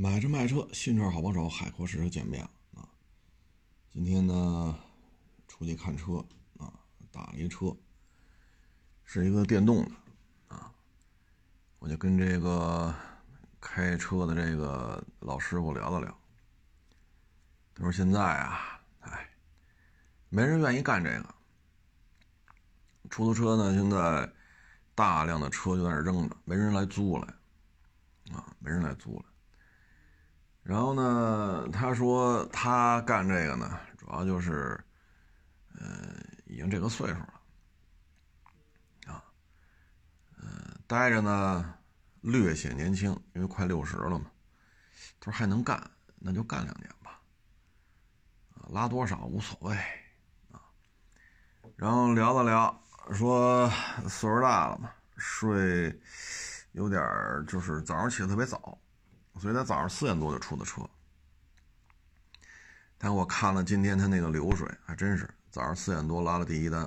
买车卖车，新车好帮手，海阔试车见面啊！今天呢，出去看车啊，打了一车，是一个电动的啊。我就跟这个开车的这个老师傅聊了聊，他说现在啊，哎，没人愿意干这个。出租车呢，现在大量的车就在那扔着，没人来租了啊，没人来租了。然后呢，他说他干这个呢，主要就是，呃，已经这个岁数了，啊，呃，待着呢略显年轻，因为快六十了嘛。他说还能干，那就干两年吧，啊，拉多少无所谓，啊。然后聊了聊，说岁数大了嘛，睡有点就是早上起得特别早。所以他早上四点多就出的车，但我看了今天他那个流水，还真是早上四点多拉了第一单，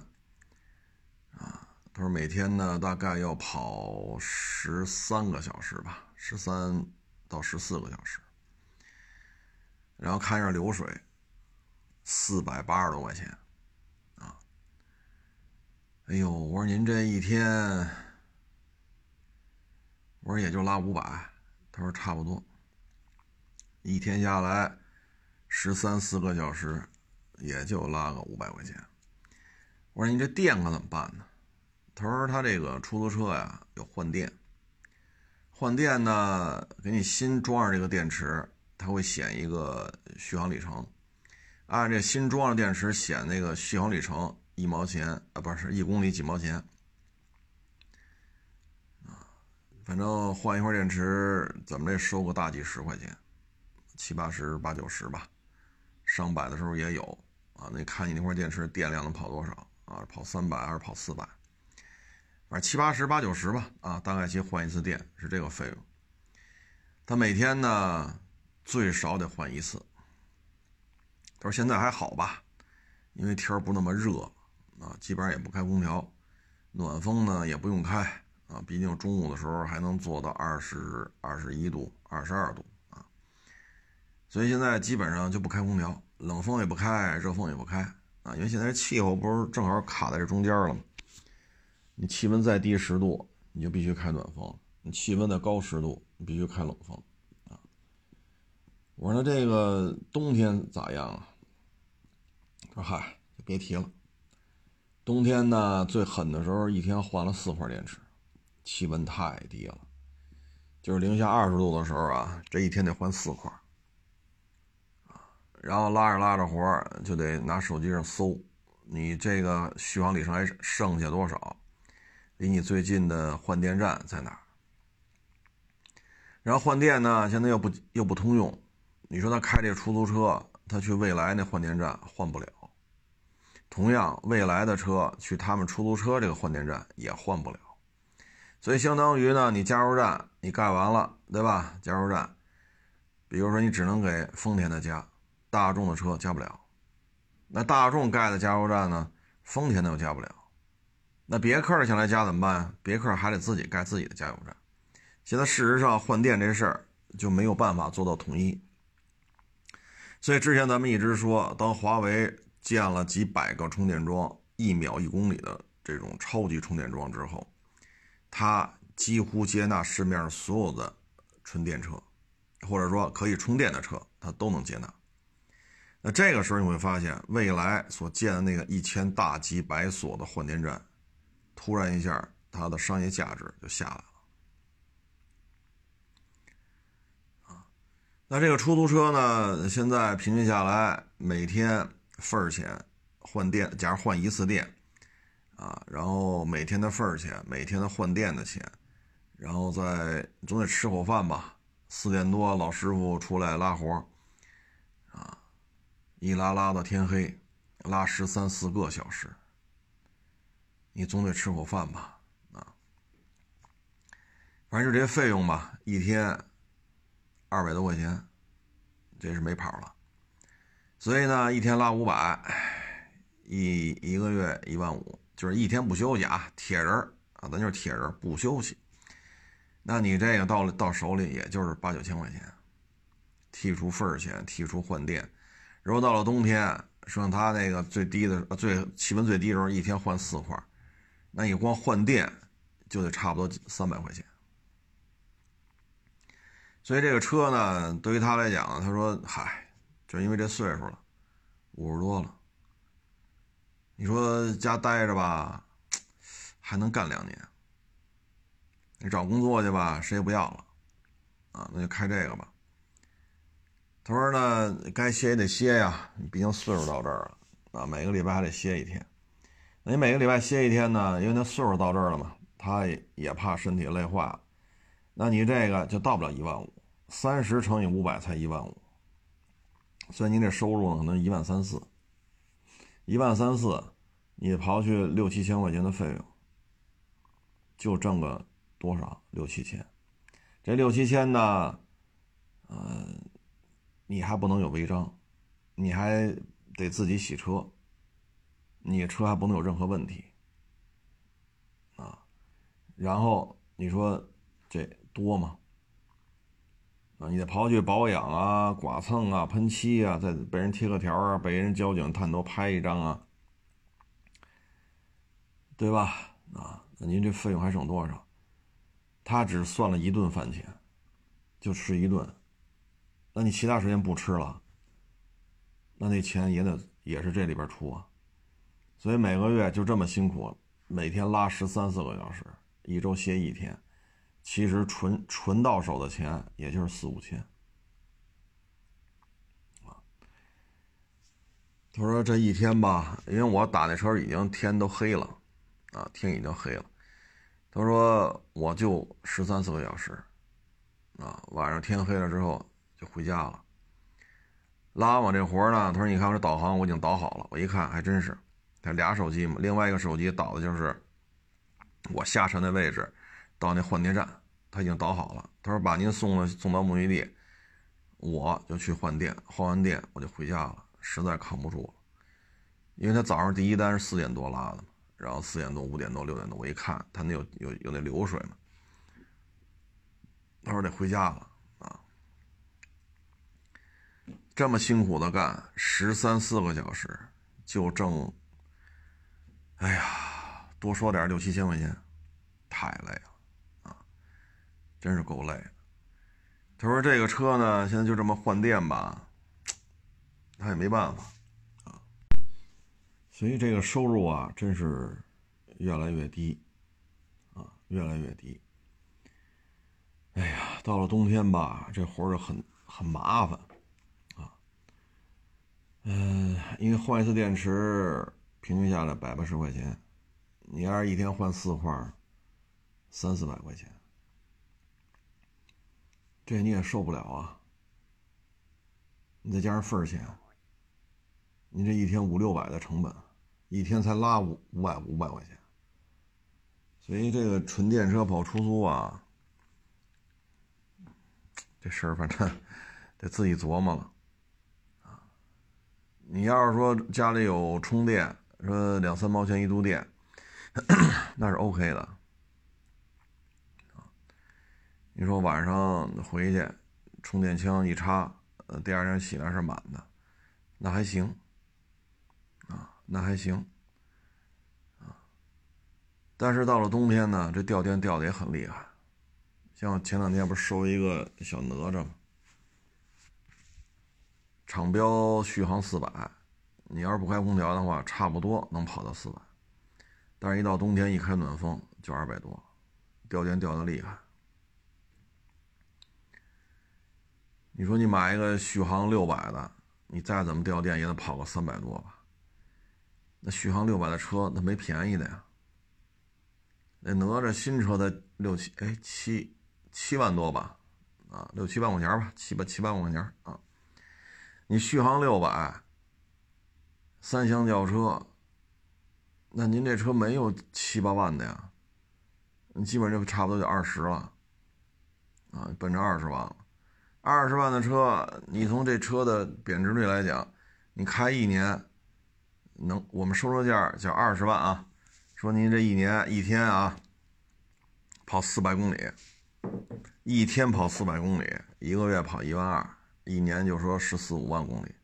啊，他说每天呢大概要跑十三个小时吧，十三到十四个小时，然后看一下流水，四百八十多块钱，啊，哎呦，我说您这一天，我说也就拉五百。他说差不多，一天下来十三四个小时，也就拉个五百块钱。我说你这电可怎么办呢？他说他这个出租车呀有换电，换电呢给你新装上这个电池，它会显一个续航里程，按这新装的电池显那个续航里程一毛钱啊，不是一公里几毛钱。反正换一块电池，怎么着收个大几十块钱，七八十、八九十吧，上百的时候也有啊。那看你那块电池电量能跑多少啊？跑三百还是跑四百？反正七八十、八九十吧啊。大概其换一次电是这个费用。他每天呢最少得换一次。他说现在还好吧，因为天不那么热啊，基本上也不开空调，暖风呢也不用开。啊，毕竟中午的时候还能做到二十二十一度、二十二度，所以现在基本上就不开空调，冷风也不开，热风也不开啊，因为现在气候不是正好卡在这中间了吗？你气温再低十度，你就必须开暖风；你气温再高十度，你必须开冷风啊。我说那这个冬天咋样啊？他说嗨，别提了，冬天呢最狠的时候，一天换了四块电池。气温太低了，就是零下二十度的时候啊，这一天得换四块，然后拉着拉着活就得拿手机上搜，你这个续航里程还剩下多少，离你最近的换电站在哪儿？然后换电呢，现在又不又不通用，你说他开这出租车，他去未来那换电站换不了，同样未来的车去他们出租车这个换电站也换不了。所以相当于呢，你加油站你盖完了，对吧？加油站，比如说你只能给丰田的加，大众的车加不了。那大众盖的加油站呢，丰田的又加不了。那别克的想来加怎么办？别克还得自己盖自己的加油站。现在事实上换电这事儿就没有办法做到统一。所以之前咱们一直说，当华为建了几百个充电桩，一秒一公里的这种超级充电桩之后。它几乎接纳市面上所有的纯电车，或者说可以充电的车，它都能接纳。那这个时候你会发现，未来所建的那个一千大几百所的换电站，突然一下它的商业价值就下来了。啊，那这个出租车呢，现在平均下来每天份儿钱换电，假如换一次电。啊，然后每天的份儿钱，每天的换电的钱，然后再总得吃口饭吧。四点多老师傅出来拉活啊，一拉拉到天黑，拉十三四个小时，你总得吃口饭吧？啊，反正就这些费用吧，一天二百多块钱，这是没跑了。所以呢，一天拉五百，一一个月一万五。就是一天不休息啊，铁人啊，咱就是铁人不休息。那你这个到了到手里也就是八九千块钱，剔除份儿钱，剔除换电。如果到了冬天，像他那个最低的最气温最低的时候，一天换四块，那你光换电就得差不多三百块钱。所以这个车呢，对于他来讲，他说：“嗨，就因为这岁数了，五十多了。你说家待着吧，还能干两年。你找工作去吧，谁也不要了，啊，那就开这个吧。”他说：“呢，该歇也得歇呀，你毕竟岁数到这儿了，啊，每个礼拜还得歇一天。你每个礼拜歇一天呢，因为他岁数到这儿了嘛，他也怕身体累坏了。”那你这个就到不了一万五，三十乘以五百才一万五，所以您这收入呢可能一万三四，一万三四，你刨去六七千块钱的费用，就挣个多少？六七千，这六七千呢，嗯，你还不能有违章，你还得自己洗车，你车还不能有任何问题，啊，然后你说这。多吗？啊，你得刨去保养啊、剐蹭啊、喷漆啊，再被人贴个条啊，被人交警探头拍一张啊，对吧？啊，那您这费用还剩多少？他只算了一顿饭钱，就吃一顿，那你其他时间不吃了，那那钱也得也是这里边出啊。所以每个月就这么辛苦，每天拉十三四个小时，一周歇一天。其实纯纯到手的钱也就是四五千，啊，他说这一天吧，因为我打那车已经天都黑了，啊，天已经黑了。他说我就十三四个小时，啊，晚上天黑了之后就回家了。拉我这活呢，他说你看我这导航我已经导好了，我一看还真是，他俩手机嘛，另外一个手机导的就是我下车的位置。到那换电站，他已经导好了。他说把您送了送到目的地，我就去换电，换完电我就回家了。实在扛不住了，因为他早上第一单是四点多拉的，然后四点多、五点多、六点多，我一看他那有有有那流水嘛，他说得回家了啊。这么辛苦的干十三四个小时，就挣，哎呀，多说点六七千块钱，太累了啊。真是够累的。他说：“这个车呢，现在就这么换电吧，他也没办法啊。所以这个收入啊，真是越来越低啊，越来越低。哎呀，到了冬天吧，这活儿很很麻烦。嗯，因为换一次电池，平均下来百八十块钱，你要是一天换四块，三四百块钱。”这你也受不了啊！你再加上份儿钱，你这一天五六百的成本，一天才拉五五百五百块钱。所以这个纯电车跑出租啊，这事儿反正 得自己琢磨了。你要是说家里有充电，说两三毛钱一度电，那是 OK 的。你说晚上回去，充电枪一插，呃，第二天起来是满的，那还行，啊，那还行，啊，但是到了冬天呢，这掉电掉的也很厉害，像前两天不是收一个小哪吒吗？厂标续航四百，你要是不开空调的话，差不多能跑到四百，但是一到冬天一开暖风就二百多，掉电掉的厉害。你说你买一个续航六百的，你再怎么掉电也得跑个三百多吧？那续航六百的车，那没便宜的呀。那哪吒新车的六七哎七七万多吧？啊，六七万块钱吧，七八七八万块钱啊。你续航六百，三厢轿车，那您这车没有七八万的呀？你基本就差不多就二十了，啊，奔着二十万了。二十万的车，你从这车的贬值率来讲，你开一年，能我们收车价叫二十万啊。说您这一年一天啊，跑四百公里，一天跑四百公里，一个月跑一万二，一年就说十四五万公里，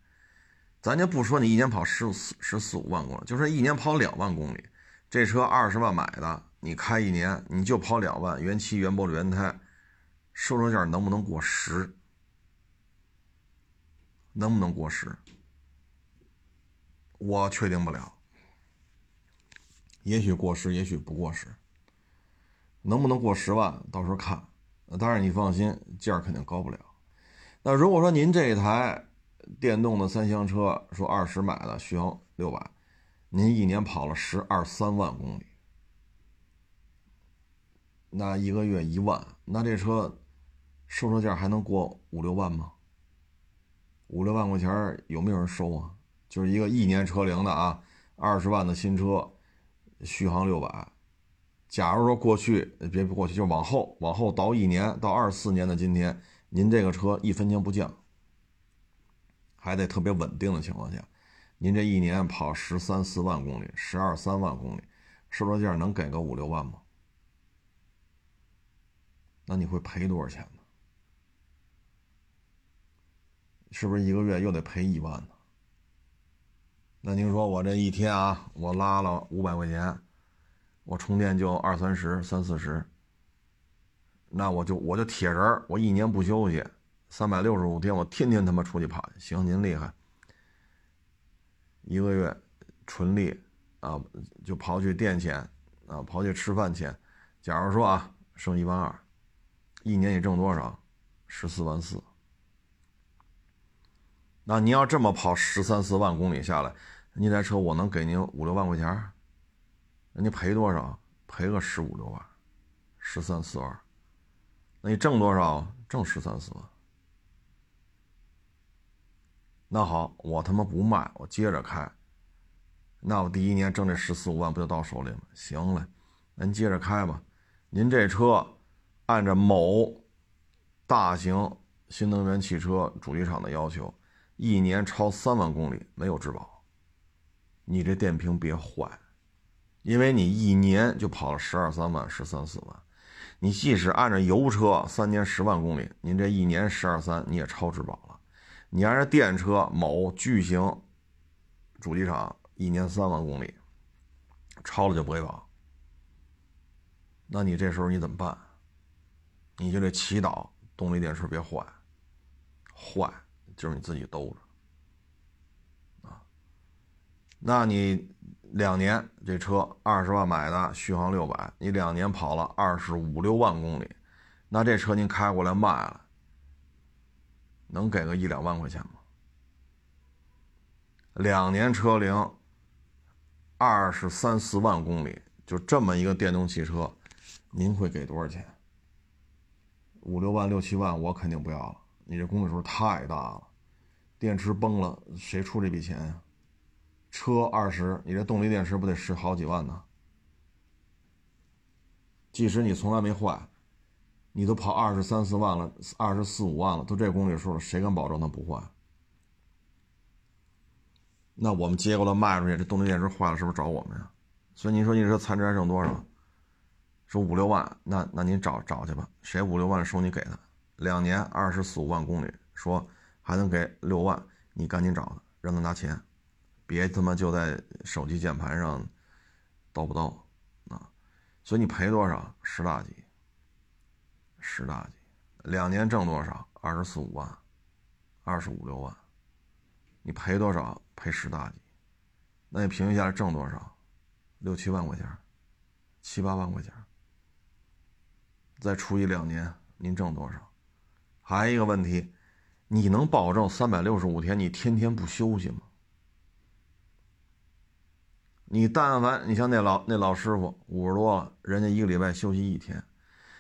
咱就不说你一年跑十四十四五万公里，就说一年跑两万公里，这车二十万买的，你开一年你就跑两万，原漆、原玻璃、原胎，售车价能不能过十？能不能过十？我确定不了，也许过十，也许不过十。能不能过十万，到时候看。当然你放心，价肯定高不了。那如果说您这一台电动的三厢车，说二十买的，续航六百，您一年跑了十二三万公里，那一个月一万，那这车售车价还能过五六万吗？五六万块钱有没有人收啊？就是一个一年车龄的啊，二十万的新车，续航六百。假如说过去别过去，就往后往后倒一年到二四年的今天，您这个车一分钱不降，还得特别稳定的情况下，您这一年跑十三四万公里，十二三万公里，售车价能给个五六万吗？那你会赔多少钱呢？是不是一个月又得赔一万呢？那您说我这一天啊，我拉了五百块钱。我充电就二三十、三四十，那我就我就铁人我一年不休息，三百六十五天，我天天他妈出去跑。行，您厉害，一个月纯利啊，就刨去电钱啊，刨去吃饭钱，假如说啊，剩一万二，一年你挣多少？十四万四。那你要这么跑十三四万公里下来，那台车我能给您五六万块钱？人家赔多少？赔个十五六万，十三四万。那你挣多少？挣十三四万。那好，我他妈不卖，我接着开。那我第一年挣这十四五万不就到手里吗？行嘞，您接着开吧。您这车按照某大型新能源汽车主机厂的要求，一年超三万公里没有质保。你这电瓶别坏。因为你一年就跑了十二三万、十三四万，你即使按照油车三年十万公里，您这一年十二三你也超质保了。你按照电车某巨型主机厂一年三万公里，超了就不给保。那你这时候你怎么办？你就得祈祷动力电池别坏，坏就是你自己兜着啊。那你。两年这车二十万买的，续航六百，你两年跑了二十五六万公里，那这车您开过来卖了，能给个一两万块钱吗？两年车龄，二十三四万公里，就这么一个电动汽车，您会给多少钱？五六万、六七万，我肯定不要了。你这公里数太大了，电池崩了，谁出这笔钱呀？车二十，你这动力电池不得十好几万呢？即使你从来没坏，你都跑二十三四万了，二十四五万了，都这公里数了，谁敢保证它不坏？那我们接过来卖出去，这动力电池坏了，是不是找我们呀？所以您说你这残值还剩多少？说五六万，那那您找找去吧，谁五六万收你给他，两年二十四五万公里，说还能给六万，你赶紧找他，让他拿钱。别他妈就在手机键盘上叨不叨啊！所以你赔多少？十大几？十大几？两年挣多少？二十四五万，二十五六万。你赔多少？赔十大几？那你平均下来挣多少？六七万块钱，七八万块钱。再除以两年，您挣多少？还有一个问题，你能保证三百六十五天你天天不休息吗？你但凡你像那老那老师傅五十多了，人家一个礼拜休息一天，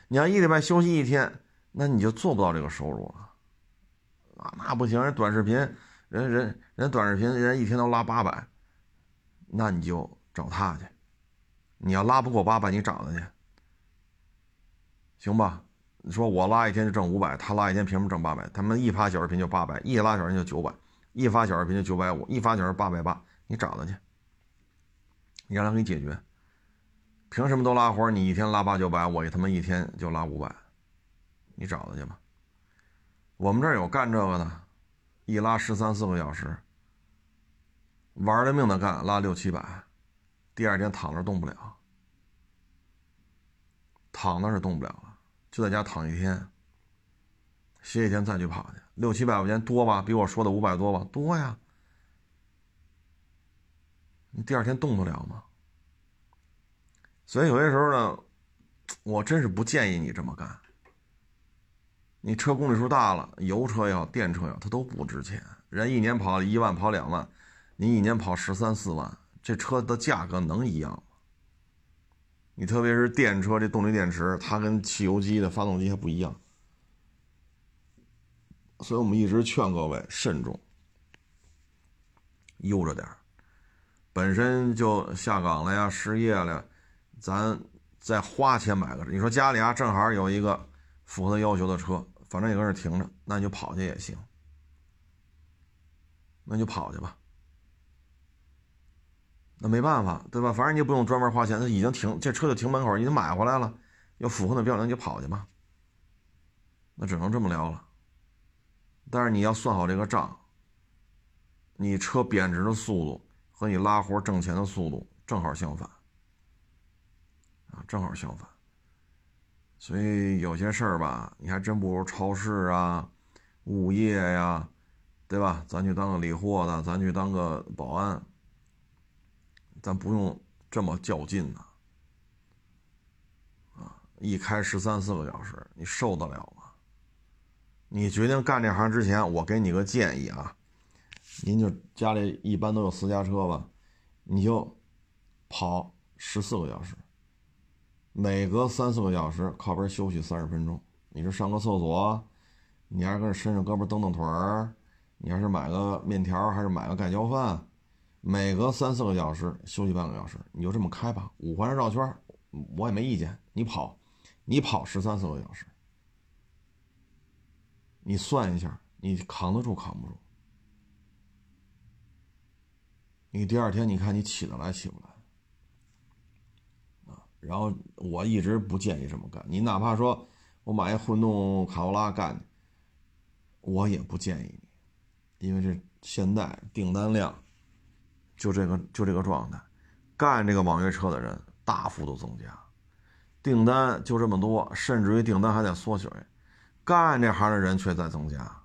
你要一礼拜休息一天，那你就做不到这个收入了，啊，那不行，人短视频，人人人短视频人一天都拉八百，那你就找他去，你要拉不过八百，你找他去，行吧？你说我拉一天就挣五百，他拉一天凭什么挣八百？他们一发小视频就八百，一拉小视频就九百，一发小视频就九百五，一发小视频八百八，你找他去。你让他给你解决，凭什么都拉活你一天拉八九百，我他妈一天就拉五百，你找他去吧。我们这儿有干这个的一拉十三四个小时，玩了命的干，拉六七百，第二天躺着动不了，躺那是动不了了，就在家躺一天，歇一天再去跑去，六七百块钱多吧？比我说的五百多吧？多呀。你第二天动得了吗？所以有些时候呢，我真是不建议你这么干。你车公里数大了，油车也好，电车也好，它都不值钱。人一年跑一万，跑两万，你一年跑十三四万，这车的价格能一样吗？你特别是电车这动力电池，它跟汽油机的发动机还不一样。所以我们一直劝各位慎重，悠着点本身就下岗了呀，失业了，咱再花钱买个。你说家里啊，正好有一个符合他要求的车，反正也搁那停着，那你就跑去也行，那就跑去吧。那没办法，对吧？反正你也不用专门花钱，他已经停，这车就停门口，已经买回来了，要符合那标准，你就跑去吧。那只能这么聊了。但是你要算好这个账，你车贬值的速度。和你拉活挣钱的速度正好相反，啊，正好相反。所以有些事儿吧，你还真不如超市啊、物业呀，对吧？咱去当个理货的，咱去当个保安，咱不用这么较劲呢。啊，一开十三四个小时，你受得了吗？你决定干这行之前，我给你个建议啊。您就家里一般都有私家车吧，你就跑十四个小时，每隔三四个小时靠边休息三十分钟。你是上个厕所，你还是跟伸伸胳膊蹬蹬腿儿，你还是买个面条还是买个盖浇饭，每隔三四个小时休息半个小时，你就这么开吧，五环绕圈，我也没意见。你跑，你跑十三四个小时，你算一下，你扛得住扛不住？你第二天，你看你起得来起不来啊？然后我一直不建议这么干。你哪怕说我买一混动卡罗拉干，我也不建议你，因为这现在订单量就这个就这个状态，干这个网约车的人大幅度增加，订单就这么多，甚至于订单还在缩水，干这行的人却在增加，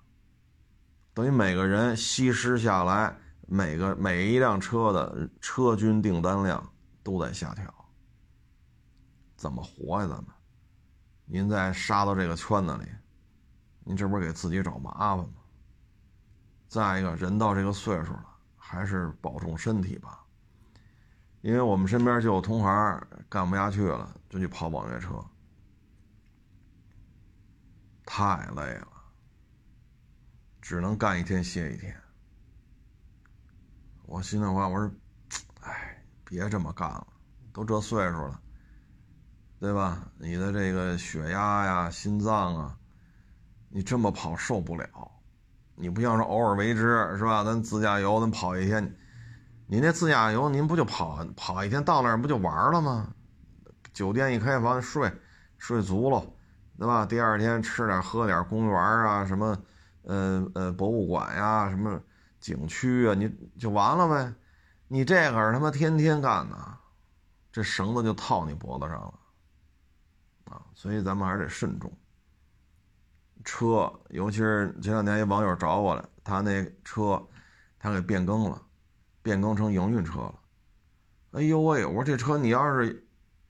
等于每个人吸食下来。每个每一辆车的车均订单量都在下调，怎么活呀？咱们，您再杀到这个圈子里，您这不是给自己找麻烦吗？再一个人到这个岁数了，还是保重身体吧。因为我们身边就有同行干不下去了，就去跑网约车，太累了，只能干一天歇一天。我心里话，我说，哎，别这么干了，都这岁数了，对吧？你的这个血压呀、心脏啊，你这么跑受不了。你不像说偶尔为之，是吧？咱自驾游，咱跑一天，你那自驾游，您不就跑跑一天，到那儿不就玩了吗？酒店一开房睡，睡足了，对吧？第二天吃点喝点，公园啊，什么，呃呃，博物馆呀，什么。景区啊，你就完了呗？你这可是他妈天天干呢，这绳子就套你脖子上了啊！所以咱们还是得慎重。车，尤其是前两天一网友找我来，他那车他给变更了，变更成营运车了。哎呦喂！我说这车你要是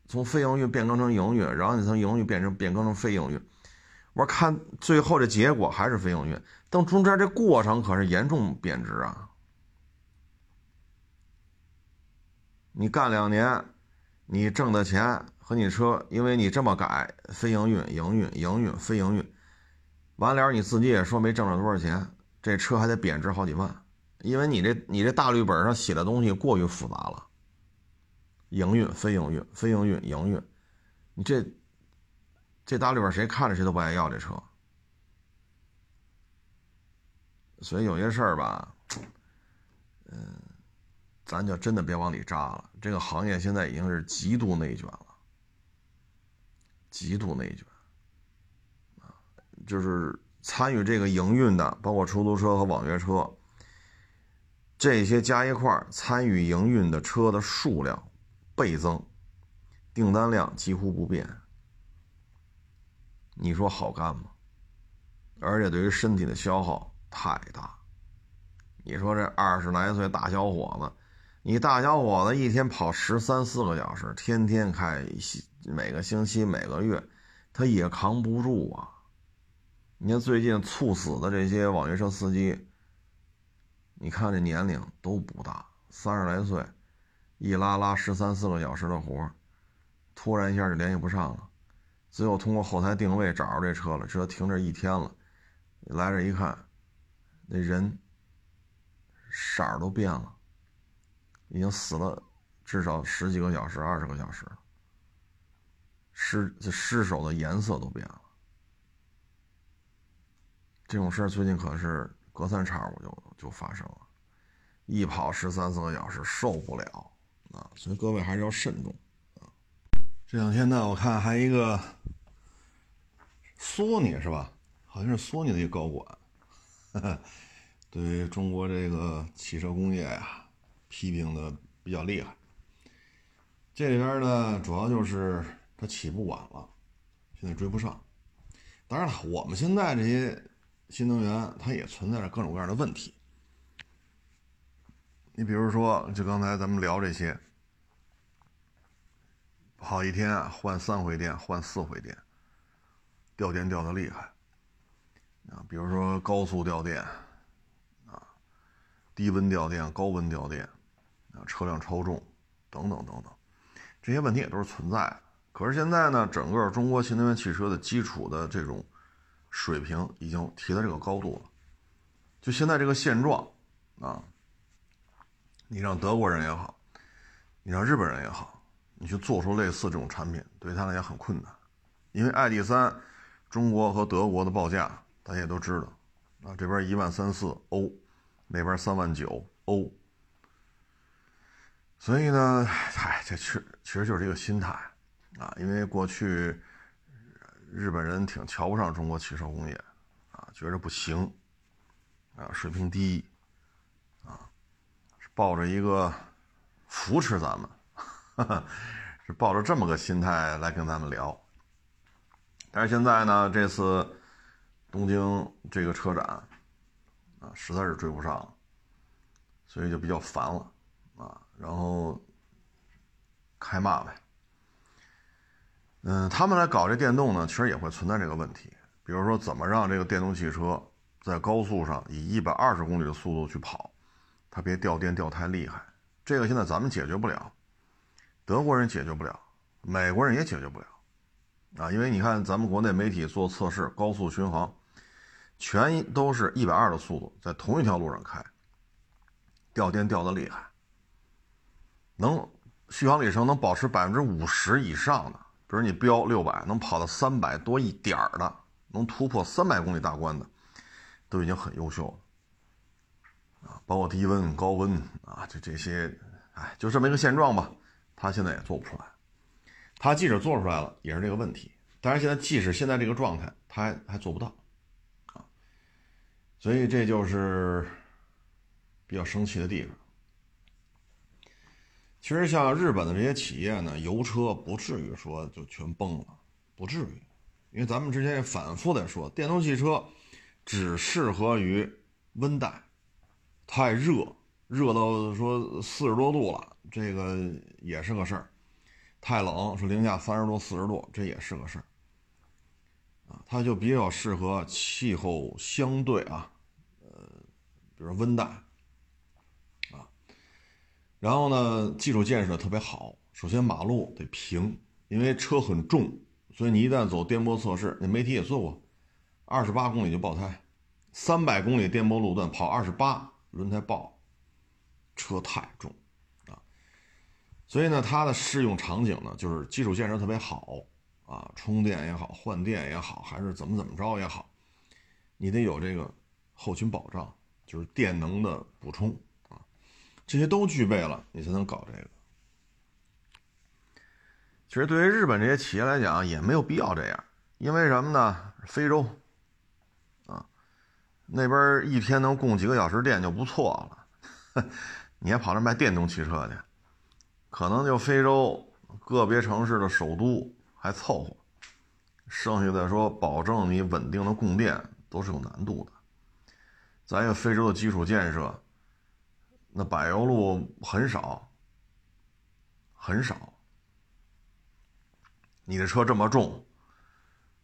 从非营运变更成营运，然后你从营运变成变更成非营运，我说看最后这结果还是非营运。等中间这过程可是严重贬值啊！你干两年，你挣的钱和你车，因为你这么改，非营运、营运、营运、非营运，完了你自己也说没挣着多少钱，这车还得贬值好几万，因为你这你这大绿本上写的东西过于复杂了。营运、非营运、非营运、营运，你这这大绿本谁看着谁都不爱要这车。所以有些事儿吧，嗯，咱就真的别往里扎了。这个行业现在已经是极度内卷了，极度内卷啊，就是参与这个营运的，包括出租车和网约车，这些加一块参与营运的车的数量倍增，订单量几乎不变。你说好干吗？而且对于身体的消耗太大。你说这二十来岁大小伙子，你大小伙子一天跑十三四个小时，天天开，每个星期每个月，他也扛不住啊。你看最近猝死的这些网约车司机，你看这年龄都不大，三十来岁，一拉拉十三四个小时的活，突然一下就联系不上了，最后通过后台定位找着这车了，车停这一天了，来这一看，那人。色儿都变了，已经死了至少十几个小时、二十个小时了。尸这尸首的颜色都变了。这种事儿最近可是隔三差五就就发生了，一跑十三四个小时受不了啊！所以各位还是要慎重啊。这两天呢，我看还一个索尼是吧？好像是索尼的一个高管。对于中国这个汽车工业呀，批评的比较厉害。这里边呢，主要就是它起步晚了，现在追不上。当然了，我们现在这些新能源，它也存在着各种各样的问题。你比如说，就刚才咱们聊这些，跑一天换三回电，换四回电，掉电掉的厉害啊。比如说高速掉电。啊低温掉电、高温掉电，啊，车辆超重，等等等等，这些问题也都是存在的。可是现在呢，整个中国新能源汽车的基础的这种水平已经提到这个高度了。就现在这个现状，啊，你让德国人也好，你让日本人也好，你去做出类似这种产品，对他来讲很困难，因为 ID.3，中国和德国的报价大家也都知道，啊，这边一万三四欧。那边三万九欧，所以呢，嗨，这其其实就是这个心态啊，因为过去日本人挺瞧不上中国汽车工业啊，觉着不行啊，水平低啊，是抱着一个扶持咱们，是抱着这么个心态来跟咱们聊。但是现在呢，这次东京这个车展。啊，实在是追不上了，所以就比较烦了，啊，然后开骂呗。嗯，他们来搞这电动呢，其实也会存在这个问题，比如说怎么让这个电动汽车在高速上以一百二十公里的速度去跑，它别掉电掉太厉害。这个现在咱们解决不了，德国人解决不了，美国人也解决不了，啊，因为你看咱们国内媒体做测试，高速巡航。全都是一百二的速度，在同一条路上开，掉电掉的厉害，能续航里程能保持百分之五十以上的，比如你标六百，能跑到三百多一点儿的，能突破三百公里大关的，都已经很优秀了，啊，包括低温、高温啊，这这些，哎，就这么一个现状吧。他现在也做不出来，他即使做出来了，也是这个问题。但是现在即使现在这个状态，他还还做不到。所以这就是比较生气的地方。其实像日本的这些企业呢，油车不至于说就全崩了，不至于，因为咱们之前也反复在说，电动汽车只适合于温带，太热，热到说四十多度了，这个也是个事儿；太冷，说零下三十多、四十度，这也是个事儿。啊，它就比较适合气候相对啊。就是温带，啊，然后呢，基础建设特别好。首先马路得平，因为车很重，所以你一旦走颠簸测试，那媒体也做过，二十八公里就爆胎，三百公里颠簸路段跑二十八，轮胎爆，车太重，啊，所以呢，它的适用场景呢，就是基础建设特别好，啊，充电也好，换电也好，还是怎么怎么着也好，你得有这个后勤保障。就是电能的补充啊，这些都具备了，你才能搞这个。其实对于日本这些企业来讲，也没有必要这样，因为什么呢？非洲啊，那边一天能供几个小时电就不错了，你还跑那卖电动汽车去？可能就非洲个别城市的首都还凑合，剩下的说保证你稳定的供电都是有难度的。咱有非洲的基础建设，那柏油路很少，很少。你这车这么重，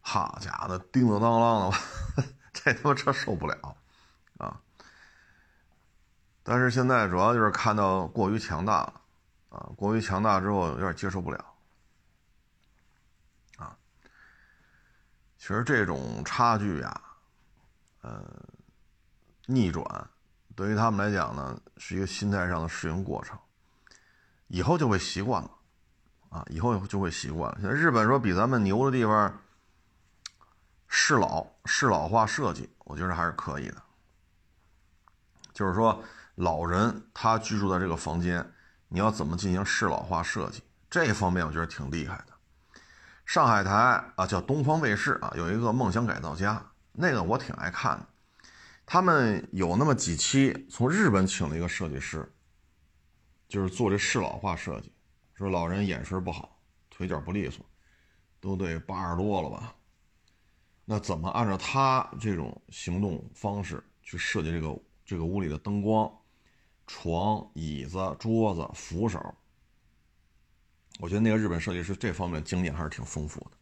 好家伙，叮叮当当的，这他妈车受不了啊！但是现在主要就是看到过于强大了。啊，过于强大之后有点接受不了，啊，其实这种差距呀，呃，逆转对于他们来讲呢，是一个心态上的适应过程，以后就会习惯了，啊，以后就会习惯了。现在日本说比咱们牛的地方，适老适老化设计，我觉得还是可以的，就是说老人他居住在这个房间。你要怎么进行适老化设计？这方面我觉得挺厉害的。上海台啊，叫东方卫视啊，有一个《梦想改造家》，那个我挺爱看的。他们有那么几期从日本请了一个设计师，就是做这适老化设计。说老人眼神不好，腿脚不利索，都得八十多了吧？那怎么按照他这种行动方式去设计这个这个屋里的灯光？床、椅子、桌子、扶手，我觉得那个日本设计师这方面经验还是挺丰富的。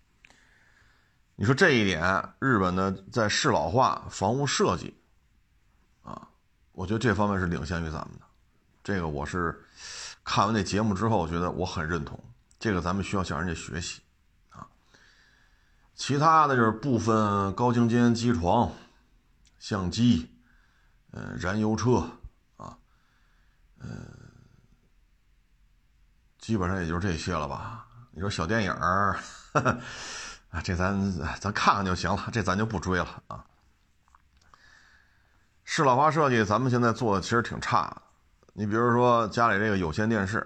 你说这一点，日本的在适老化房屋设计，我觉得这方面是领先于咱们的。这个我是看完那节目之后，我觉得我很认同。这个咱们需要向人家学习啊。其他的就是部分高精尖机床、相机、嗯，燃油车啊。嗯，基本上也就这些了吧。你说小电影儿，啊，这咱咱看看就行了，这咱就不追了啊。适老化设计，咱们现在做的其实挺差的。你比如说家里这个有线电视，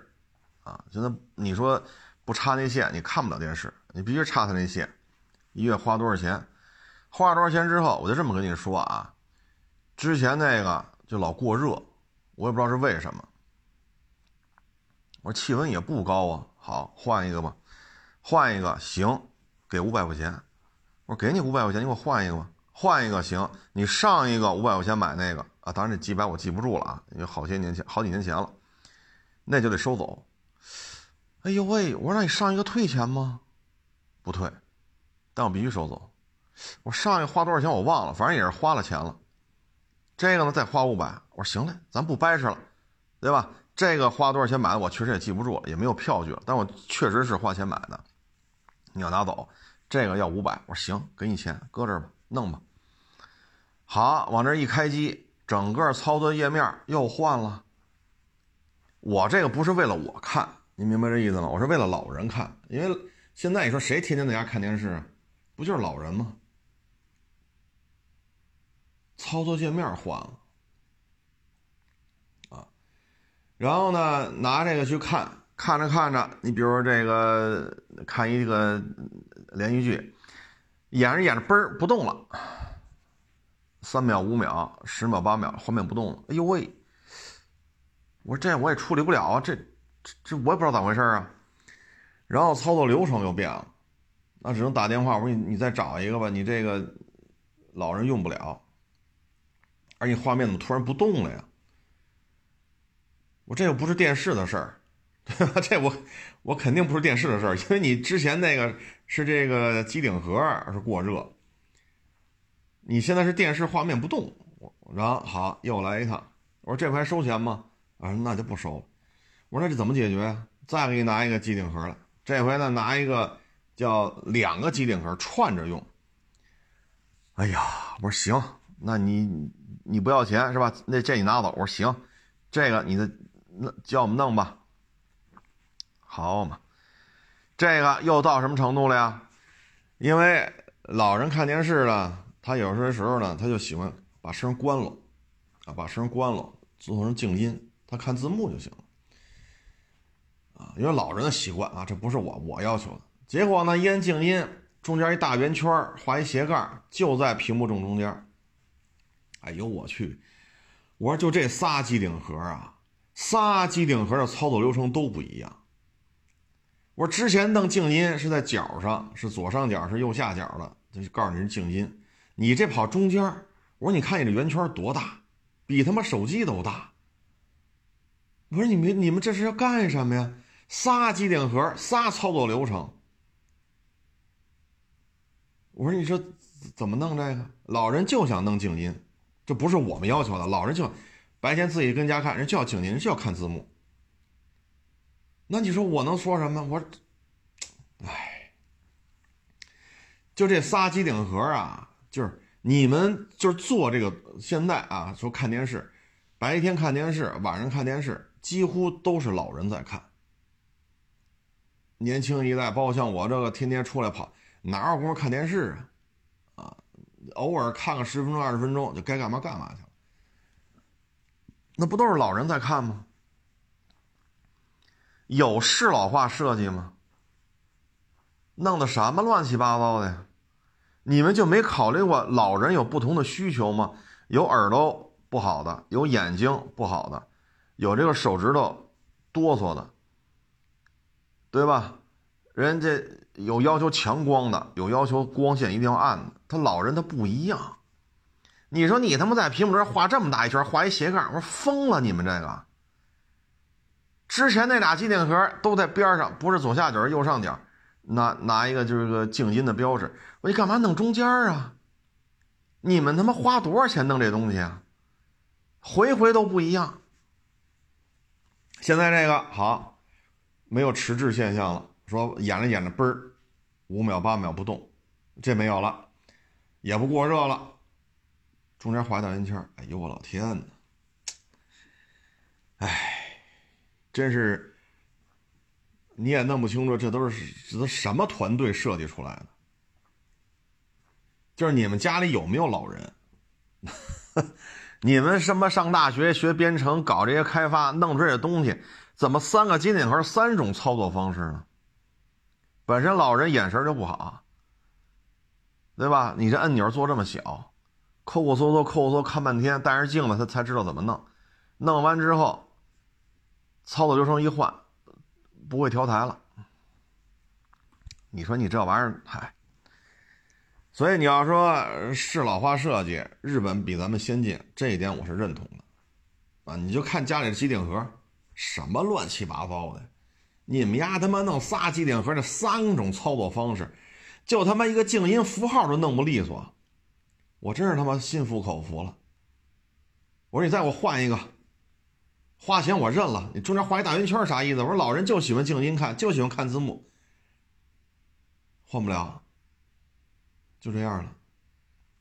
啊，现在你说不插那线，你看不了电视，你必须插它那线。一月花多少钱？花了多少钱之后，我就这么跟你说啊，之前那个就老过热。我也不知道是为什么。我说气温也不高啊，好换一个吧，换一个行，给五百块钱。我说给你五百块钱，你给我换一个吧，换一个行。你上一个五百块钱买那个啊，当然这几百我记不住了啊，因为好些年前好几年前了，那就得收走。哎呦喂，我说那你上一个退钱吗？不退，但我必须收走。我上一个花多少钱我忘了，反正也是花了钱了。这个呢，再花五百。我说行嘞，咱不掰扯了，对吧？这个花多少钱买的，我确实也记不住了，也没有票据了。但我确实是花钱买的。你要拿走，这个要五百。我说行，给你钱，搁这儿吧，弄吧。好，往这一开机，整个操作页面又换了。我这个不是为了我看，你明白这意思吗？我是为了老人看，因为现在你说谁天天在家看电视啊，不就是老人吗？操作界面换了，啊，然后呢，拿这个去看，看着看着，你比如说这个看一个连续剧，演着演着，嘣儿不动了，三秒、五秒、十秒、八秒，画面不动了，哎呦喂！我说这我也处理不了啊，这这我也不知道咋回事啊。然后操作流程又变了，那只能打电话，我说你你再找一个吧，你这个老人用不了。而你画面怎么突然不动了呀？我这又不是电视的事儿，对吧？这我我肯定不是电视的事儿，因为你之前那个是这个机顶盒是过热，你现在是电视画面不动，然后好又来一趟，我说这回收钱吗？啊，那就不收了。我说那这怎么解决？再给你拿一个机顶盒来，这回呢拿一个叫两个机顶盒串着用。哎呀，我说行，那你。你不要钱是吧？那这你拿走。我说行，这个你的那叫我们弄吧。好嘛，这个又到什么程度了呀？因为老人看电视呢，他有些时候呢，他就喜欢把声关了，啊，把声关了，做成静音，他看字幕就行了。啊，因为老人的习惯啊，这不是我我要求的。结果呢，一按静音，中间一大圆圈，画一斜杠，就在屏幕正中间。哎呦我去！我说就这仨机顶盒啊，仨机顶盒的操作流程都不一样。我说之前弄静音是在角上，是左上角是右下角的，就告诉你是静音。你这跑中间，我说你看你这圆圈多大，比他妈手机都大。我说你们你们这是要干什么呀？仨机顶盒，仨操作流程。我说你说怎么弄这个？老人就想弄静音，这不是我们要求的。老人就白天自己跟家看，人就要静音，人就要看字幕。那你说我能说什么？我，哎，就这仨机顶盒啊，就是你们就是做这个现在啊，说看电视，白天看电视，晚上看电视，几乎都是老人在看。年轻一代，包括像我这个天天出来跑。哪有功夫看电视啊？啊，偶尔看个十分钟、二十分钟，就该干嘛干嘛去了。那不都是老人在看吗？有适老化设计吗？弄的什么乱七八糟的呀？你们就没考虑过老人有不同的需求吗？有耳朵不好的，有眼睛不好的，有这个手指头哆嗦的，对吧？人家。有要求强光的，有要求光线一定要暗的。他老人他不一样。你说你他妈在屏幕这画这么大一圈，画一斜杠，我说疯了！你们这个，之前那俩机顶盒都在边上，不是左下角右上角，拿拿一个就是个静音的标志。我你干嘛弄中间啊？你们他妈花多少钱弄这东西啊？回回都不一样。现在这个好，没有迟滞现象了。说演着演着，嘣儿，五秒八秒不动，这没有了，也不过热了，中间划大圆圈，哎呦我老天呐，哎，真是你也弄不清楚，这都是这都什么团队设计出来的？就是你们家里有没有老人？你们什么上大学学编程，搞这些开发，弄这些东西，怎么三个金顶盒三种操作方式呢？本身老人眼神就不好，对吧？你这按钮做这么小，抠抠搜搜，抠抠搜看半天，戴上镜子他才知道怎么弄。弄完之后，操作流程一换，不会调台了。你说你这玩意儿，嗨。所以你要说是老化设计，日本比咱们先进，这一点我是认同的。啊，你就看家里的机顶盒，什么乱七八糟的。你们丫他妈弄仨机顶盒，这三种操作方式，就他妈一个静音符号都弄不利索，我真是他妈心服口服了。我说你再给我换一个，花钱我认了。你中间画一大圆圈啥意思？我说老人就喜欢静音看，就喜欢看字幕，换不了，就这样了。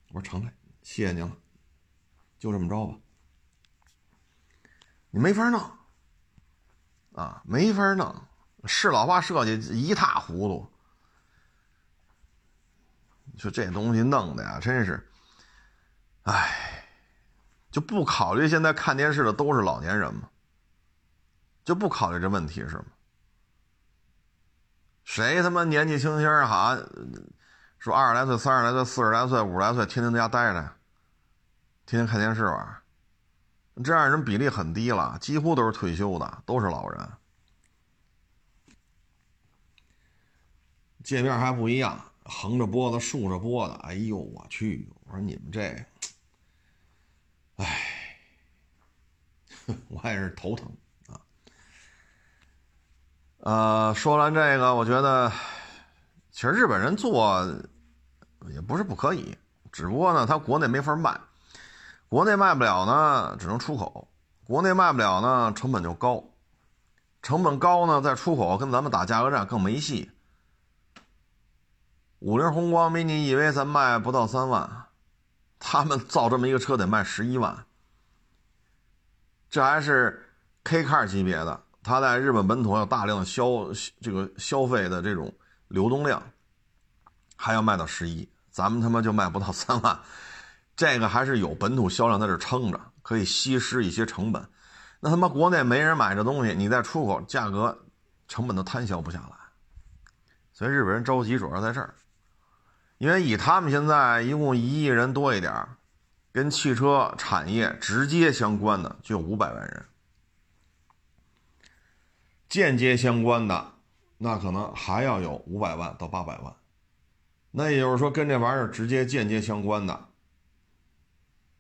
我说成嘞，谢谢您了，就这么着吧。你没法弄啊，没法弄。是老爸设计一塌糊涂，就这东西弄的呀，真是，哎，就不考虑现在看电视的都是老年人吗？就不考虑这问题是吗？谁他妈年纪轻轻哈，说二十来岁、三十来岁、四十来岁、五十来岁，天天在家待着，天天看电视玩，这样人比例很低了，几乎都是退休的，都是老人。界面还不一样，横着播的，竖着播的。哎呦我去！我说你们这，哎，我也是头疼。呃，说完这个，我觉得其实日本人做也不是不可以，只不过呢，他国内没法卖，国内卖不了呢，只能出口。国内卖不了呢，成本就高，成本高呢，在出口跟咱们打价格战更没戏。五菱宏光 mini 以为咱卖不到三万，他们造这么一个车得卖十一万，这还是 K car 级别的，它在日本本土有大量的消这个消费的这种流动量，还要卖到十一，咱们他妈就卖不到三万，这个还是有本土销量在这撑着，可以稀释一些成本。那他妈国内没人买这东西，你再出口，价格成本都摊销不下来，所以日本人着急主要在这儿。因为以他们现在一共一亿人多一点跟汽车产业直接相关的就有五百万人，间接相关的那可能还要有五百万到八百万。那也就是说，跟这玩意儿直接、间接相关的，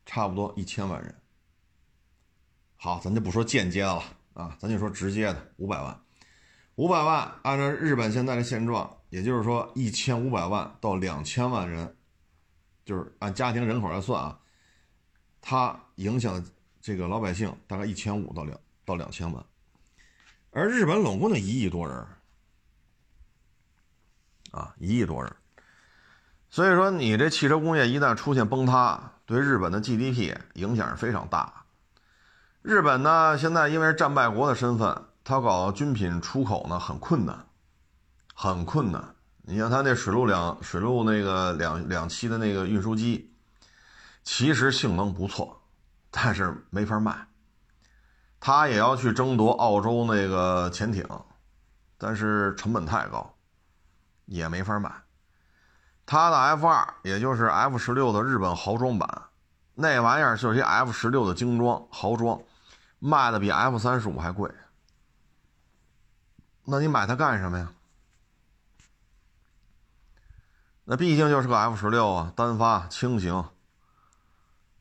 差不多一千万人。好，咱就不说间接的了啊，咱就说直接的五百万。五百万，按照日本现在的现状，也就是说一千五百万到两千万人，就是按家庭人口来算啊，它影响这个老百姓大概一千五到两到两千万。而日本拢共就一亿多人，啊，一亿多人。所以说，你这汽车工业一旦出现崩塌，对日本的 GDP 影响是非常大。日本呢，现在因为战败国的身份，它搞军品出口呢很困难，很困难。你像它那水陆两水陆那个两两栖的那个运输机，其实性能不错，但是没法卖。他也要去争夺澳洲那个潜艇，但是成本太高，也没法买。他的 F 二，也就是 F 十六的日本豪装版，那玩意儿就是一 F 十六的精装豪装，卖的比 F 三十五还贵。那你买它干什么呀？那毕竟就是个 F 十六啊，单发轻型。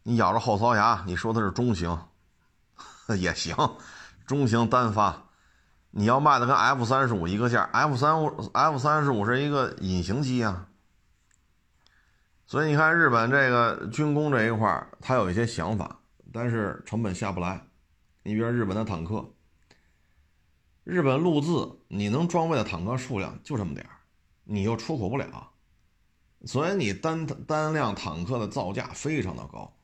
你咬着后槽牙，你说它是中型那也行，中型单发。你要卖的跟 F 三十五一个价，F 三五 F 三十五是一个隐形机啊。所以你看，日本这个军工这一块儿，它有一些想法，但是成本下不来。你比如日本的坦克，日本陆自你能装备的坦克数量就这么点儿，你又出口不了，所以你单单辆坦克的造价非常的高。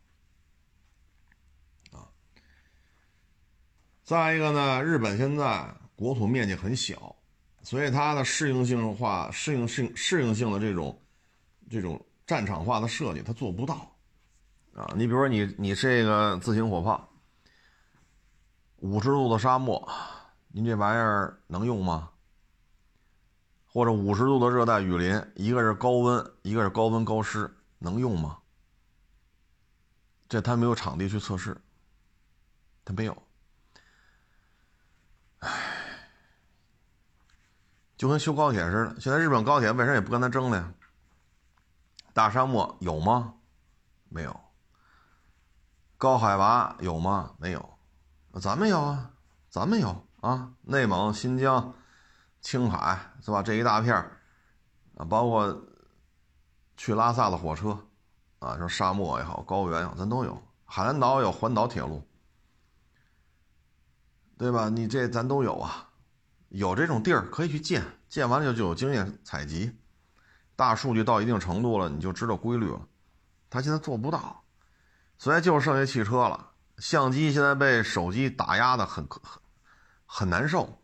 再一个呢，日本现在国土面积很小，所以它的适应性化、适应性、适应性的这种这种。战场化的设计，它做不到，啊，你比如说你你这个自行火炮，五十度的沙漠，您这玩意儿能用吗？或者五十度的热带雨林，一个是高温，一个是高温高湿，能用吗？这他没有场地去测试，他没有，就跟修高铁似的，现在日本高铁为啥也不跟他争了呀？大沙漠有吗？没有。高海拔有吗？没有。咱们有啊，咱们有啊。内蒙、新疆、青海是吧？这一大片啊，包括去拉萨的火车啊，说沙漠也好，高原也好，咱都有。海南岛有环岛铁路，对吧？你这咱都有啊，有这种地儿可以去建，建完了就就有经验采集。大数据到一定程度了，你就知道规律了。他现在做不到，所以就剩下汽车了。相机现在被手机打压的很很很难受，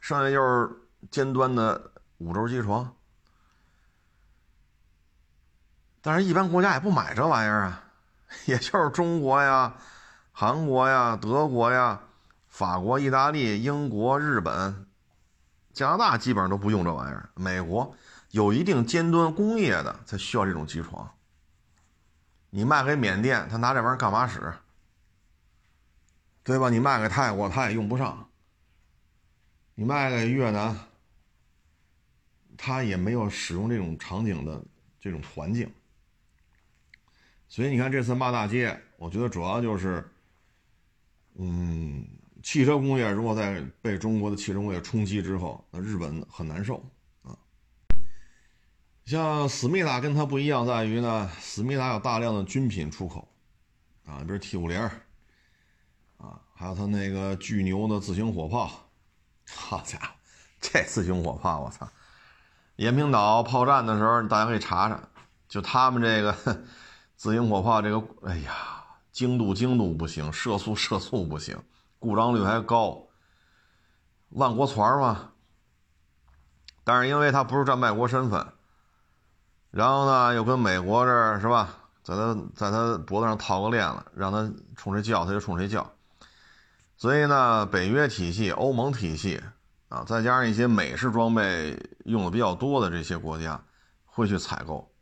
剩下就是尖端的五轴机床。但是，一般国家也不买这玩意儿啊，也就是中国呀、韩国呀、德国呀、法国、意大利、英国、日本、加拿大基本上都不用这玩意儿，美国。有一定尖端工业的才需要这种机床。你卖给缅甸，他拿这玩意儿干嘛使？对吧？你卖给泰国，他也用不上。你卖给越南，他也没有使用这种场景的这种环境。所以你看这次骂大街，我觉得主要就是，嗯，汽车工业如果在被中国的汽车工业冲击之后，那日本很难受啊。像思密达跟它不一样，在于呢，思密达有大量的军品出口，啊，比如 T 五零，啊，还有它那个巨牛的自行火炮，好家伙，这自行火炮，我操！延平岛炮战的时候，大家可以查查，就他们这个 自行火炮，这个，哎呀，精度精度不行，射速射速不行，故障率还高，万国船嘛。但是因为它不是战败国身份。然后呢，又跟美国这儿是吧，在他在他脖子上套个链子，让他冲谁叫他就冲谁叫。所以呢，北约体系、欧盟体系啊，再加上一些美式装备用的比较多的这些国家，会去采购，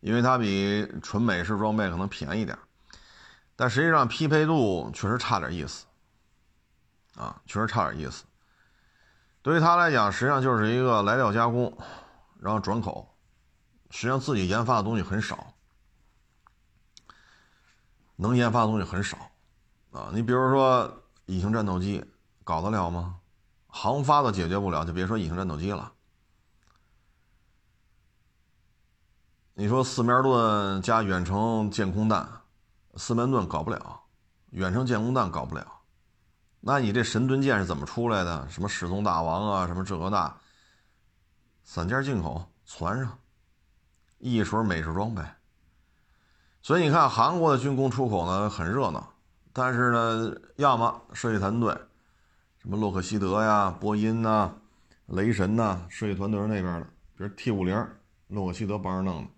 因为它比纯美式装备可能便宜点，但实际上匹配度确实差点意思，啊，确实差点意思。对于他来讲，实际上就是一个来料加工，然后转口，实际上自己研发的东西很少，能研发的东西很少，啊，你比如说隐形战斗机，搞得了吗？航发都解决不了，就别说隐形战斗机了。你说四面盾加远程舰空弹，四门盾搞不了，远程舰空弹搞不了，那你这神盾舰是怎么出来的？什么始宗大王啊，什么这那，散件进口攒上，一水美式装备。所以你看韩国的军工出口呢很热闹，但是呢，要么设计团队，什么洛克希德呀、波音呐、雷神呐，设计团队是那边的，比如 T 五零，洛克希德帮着弄的。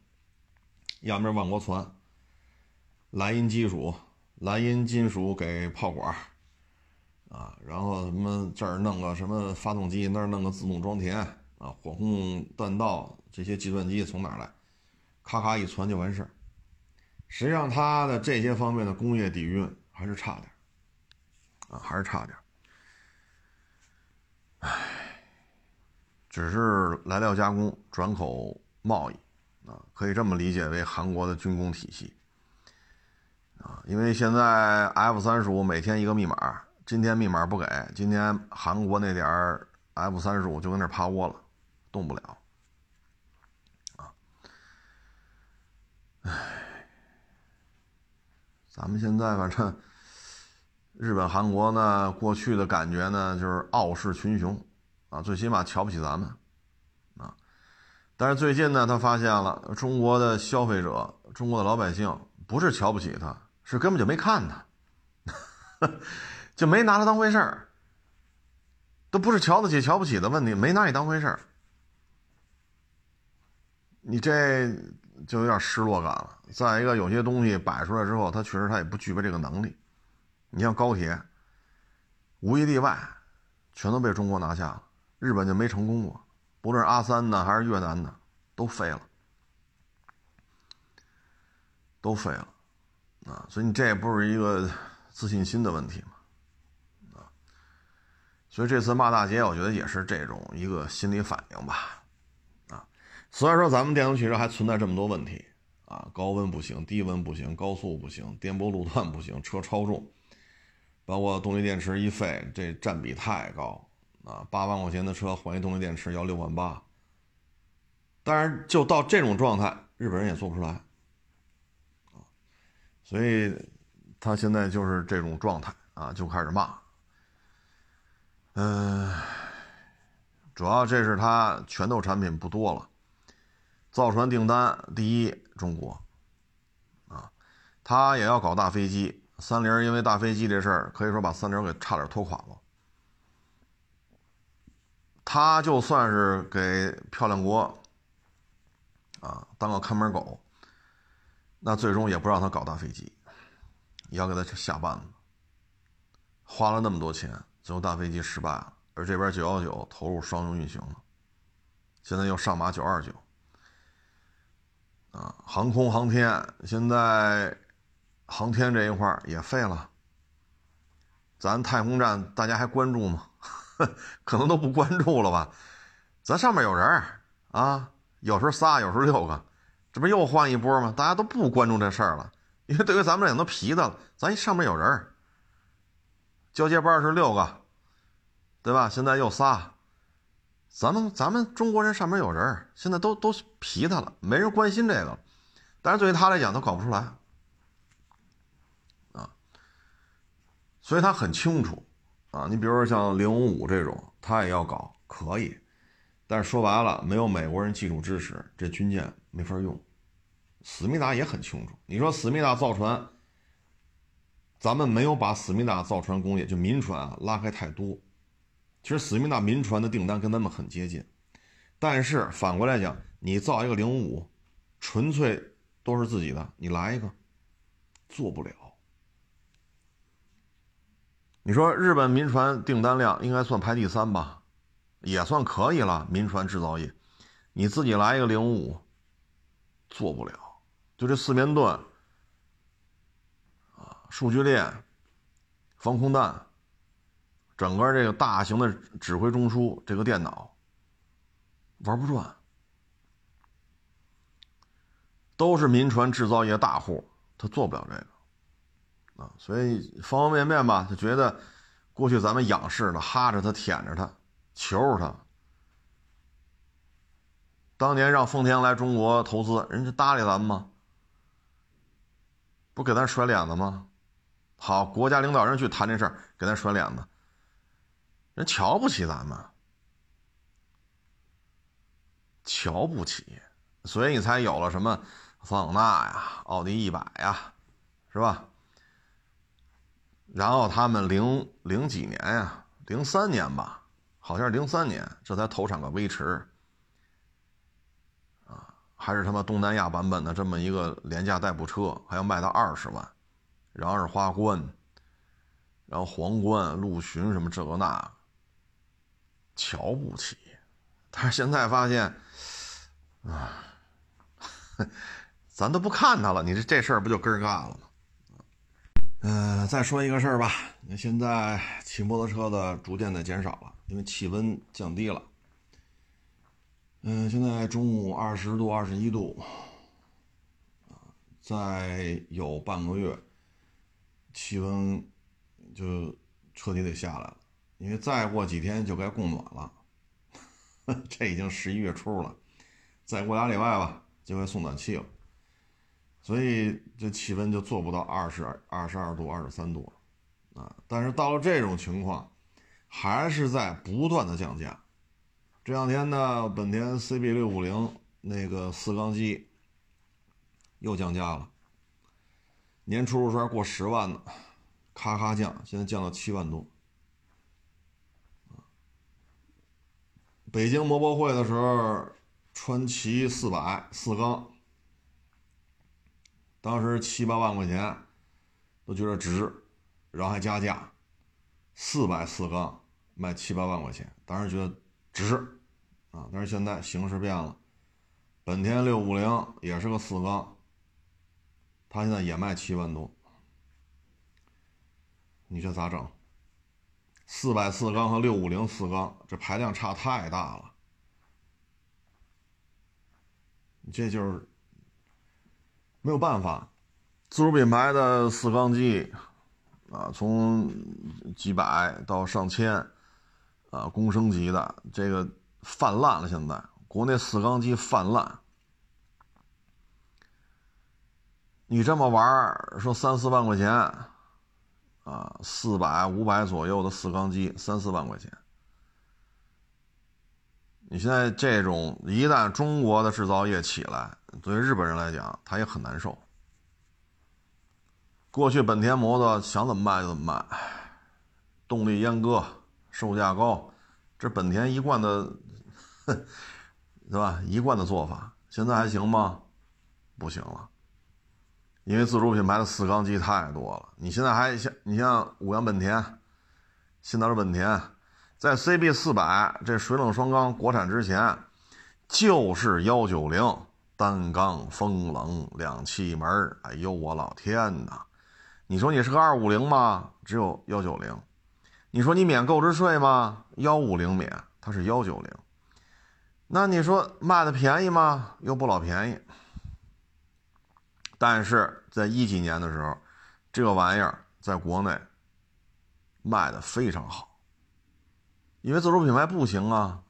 要么是万国船，蓝银金属，蓝银金属给炮管啊，然后什么这儿弄个什么发动机，那儿弄个自动装填啊，火控弹道这些计算机从哪来？咔咔一传就完事儿。实际上，它的这些方面的工业底蕴还是差点啊，还是差点唉，只是来料加工、转口贸易。啊，可以这么理解为韩国的军工体系啊，因为现在 F 三十五每天一个密码，今天密码不给，今天韩国那点 F 三十五就跟那趴窝了，动不了啊。唉，咱们现在反正日本、韩国呢，过去的感觉呢就是傲视群雄啊，最起码瞧不起咱们。但是最近呢，他发现了中国的消费者、中国的老百姓不是瞧不起他，是根本就没看他，就没拿他当回事儿，都不是瞧得起瞧不起的问题，没拿你当回事儿，你这就有点失落感了。再一个，有些东西摆出来之后，他确实他也不具备这个能力。你像高铁，无一例外，全都被中国拿下了，日本就没成功过。不论是阿三的，还是越南的，都废了，都废了，啊！所以你这也不是一个自信心的问题嘛，啊！所以这次骂大街，我觉得也是这种一个心理反应吧，啊！虽然说咱们电动汽车还存在这么多问题，啊，高温不行，低温不行，高速不行，颠簸路段不行，车超重，包括动力电池一废，这占比太高。啊，八万块钱的车换一动力电池要六万八，当然就到这种状态，日本人也做不出来，所以他现在就是这种状态啊，就开始骂，嗯，主要这是他拳头产品不多了，造船订单第一中国，啊，他也要搞大飞机，三菱因为大飞机这事儿，可以说把三菱给差点拖垮了。他就算是给漂亮国啊当个看门狗，那最终也不让他搞大飞机，也要给他下绊子。花了那么多钱，最后大飞机失败了，而这边九幺九投入商用运行了，现在又上马九二九，啊，航空航天现在航天这一块也废了，咱太空站大家还关注吗？可能都不关注了吧？咱上面有人啊，有时候仨，有时候六个，这不又换一波吗？大家都不关注这事儿了，因为对于咱们来讲都皮的了。咱上面有人，交接班是六个，对吧？现在又仨，咱们咱们中国人上面有人，现在都都皮他了，没人关心这个。但是对于他来讲，他搞不出来啊，所以他很清楚。啊，你比如说像零五五这种，他也要搞，可以，但是说白了，没有美国人技术支持，这军舰没法用。思密达也很清楚，你说思密达造船，咱们没有把思密达造船工业就民船啊拉开太多。其实思密达民船的订单跟他们很接近，但是反过来讲，你造一个零五五，纯粹都是自己的，你来一个，做不了。你说日本民船订单量应该算排第三吧，也算可以了。民船制造业，你自己来一个零五五，做不了，就这四面盾啊，数据链、防空弹，整个这个大型的指挥中枢这个电脑玩不转，都是民船制造业大户，他做不了这个啊，所以方方面面吧，就觉得过去咱们仰视的，哈着他，舔着他，求着他。当年让丰田来中国投资，人家搭理咱们吗？不给咱甩脸子吗？好，国家领导人去谈这事儿，给咱甩脸子，人瞧不起咱们，瞧不起，所以你才有了什么桑塔纳呀、奥迪一百呀，是吧？然后他们零零几年呀，零三年吧，好像是零三年，这才投产个威驰。还是他妈东南亚版本的这么一个廉价代步车，还要卖到二十万，然后是花冠，然后皇冠、陆巡什么这个那，瞧不起。但是现在发现，啊，咱都不看他了，你这这事儿不就根儿干了吗？嗯，再说一个事儿吧，现在骑摩托车的逐渐的减少了，因为气温降低了。嗯，现在中午二十度、二十一度，啊，再有半个月，气温就彻底得下来了，因为再过几天就该供暖了。这已经十一月初了，再过俩礼拜吧，就该送暖气了，所以这气温就做不到二十二、十二度、二十三度了，啊，但是到了这种情况，还是在不断的降价。这两天呢，本田 CB 六五零那个四缸机又降价了，年初时候过十万呢，咔咔降，现在降到七万多。北京摩博会的时候，川崎四百四缸，当时七八万块钱都觉得值，然后还加价，四百四缸卖七八万块钱，当时觉得值。啊！但是现在形势变了，本田六五零也是个四缸，它现在也卖七万多，你这咋整？四百四缸和六五零四缸，这排量差太大了，这就是没有办法。自主品牌的四缸机啊，从几百到上千啊，公升级的这个。泛滥了，现在国内四缸机泛滥。你这么玩说三四万块钱，啊，四百五百左右的四缸机，三四万块钱。你现在这种一旦中国的制造业起来，对于日本人来讲，他也很难受。过去本田摩托想怎么卖就怎么卖，动力阉割，售价高，这本田一贯的。哼对吧？一贯的做法，现在还行吗？不行了，因为自主品牌的四缸机太多了。你现在还像你像五羊本田、新德的本田，在 CB 四百这水冷双缸国产之前，就是幺九零单缸风冷两气门。哎呦我老天哪！你说你是个二五零吗？只有幺九零。你说你免购置税吗？幺五零免，它是幺九零。那你说卖的便宜吗？又不老便宜。但是在一几年的时候，这个玩意儿在国内卖的非常好，因为自主品牌不行啊，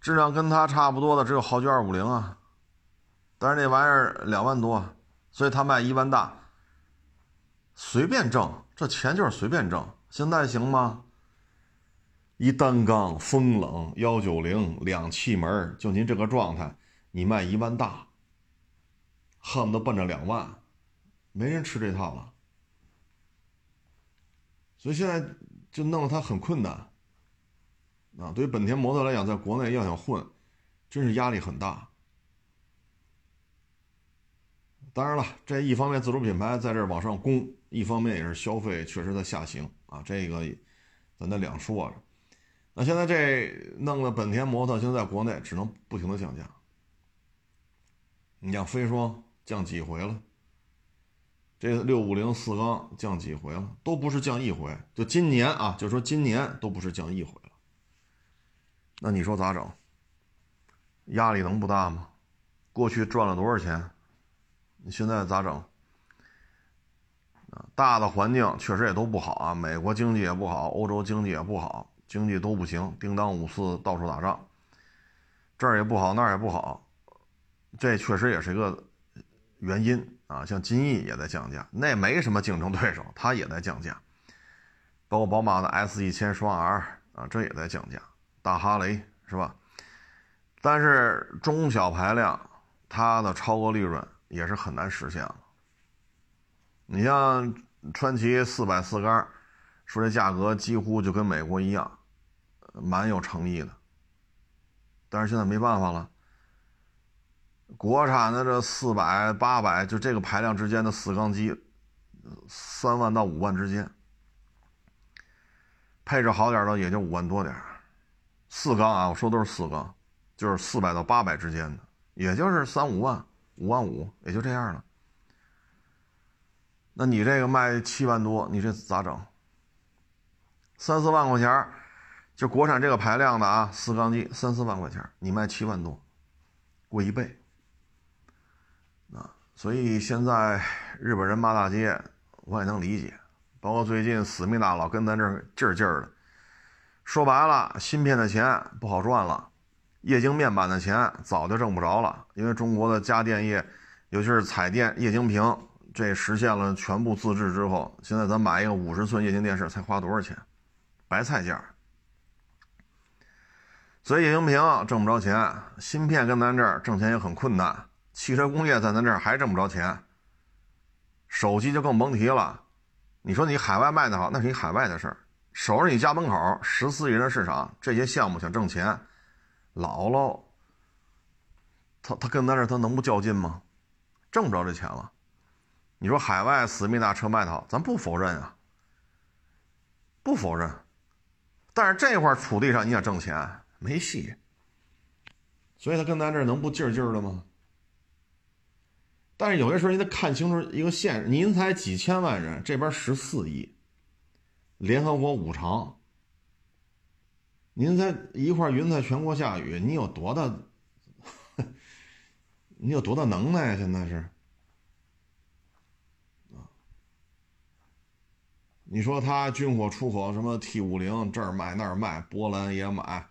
质量跟它差不多的只有豪爵二五零啊，但是那玩意儿两万多，所以它卖一万大，随便挣，这钱就是随便挣。现在行吗？一单缸风冷幺九零两气门，就您这个状态，你卖一万大，恨不得奔着两万，没人吃这套了。所以现在就弄得他很困难。啊，对于本田摩托来讲，在国内要想混，真是压力很大。当然了，这一方面自主品牌在这往上攻，一方面也是消费确实在下行啊，这个咱得两说。那现在这弄的本田摩托，现在国内只能不停的降价。你像飞霜降几回了？这六五零四缸降几回了？都不是降一回，就今年啊，就说今年都不是降一回了。那你说咋整？压力能不大吗？过去赚了多少钱？你现在咋整？大的环境确实也都不好啊，美国经济也不好，欧洲经济也不好，经济都不行，叮当五四到处打仗，这儿也不好，那儿也不好，这确实也是一个原因啊。像金翼也在降价，那没什么竞争对手，它也在降价，包括宝马的 S 一千双 R 啊，这也在降价，大哈雷是吧？但是中小排量，它的超额利润也是很难实现了。你像川崎四百四杆，说这价格几乎就跟美国一样，蛮有诚意的。但是现在没办法了，国产的这四百、八百，就这个排量之间的四缸机，三万到五万之间，配置好点的也就五万多点四缸啊，我说都是四缸，就是四百到八百之间的，也就是三五万、五万五，也就这样了。那你这个卖七万多，你这咋整？三四万块钱就国产这个排量的啊，四缸机三四万块钱你卖七万多，贵一倍。啊，所以现在日本人骂大街，我也能理解。包括最近思密达老跟咱这儿劲儿劲儿的，说白了，芯片的钱不好赚了，液晶面板的钱早就挣不着了，因为中国的家电业，尤其是彩电、液晶屏。这实现了全部自制之后，现在咱买一个五十寸液晶电视才花多少钱？白菜价。所以液晶屏挣不着钱，芯片跟咱这儿挣钱也很困难，汽车工业在咱这儿还挣不着钱，手机就更甭提了。你说你海外卖的好，那是你海外的事儿，守着你家门口十四亿人市场，这些项目想挣钱，老喽。他他跟咱这儿他能不较劲吗？挣不着这钱了。你说海外思密达车卖的好，咱不否认啊，不否认。但是这块土地上你想挣钱没戏，所以他跟咱这能不劲儿劲儿的吗？但是有些时候你得看清楚一个现实，您才几千万人，这边十四亿，联合国五常，您在一块云彩全国下雨，你有多大？你有多大能耐啊？现在是。你说他军火出口什么 T 五零这儿卖那儿卖，波兰也买，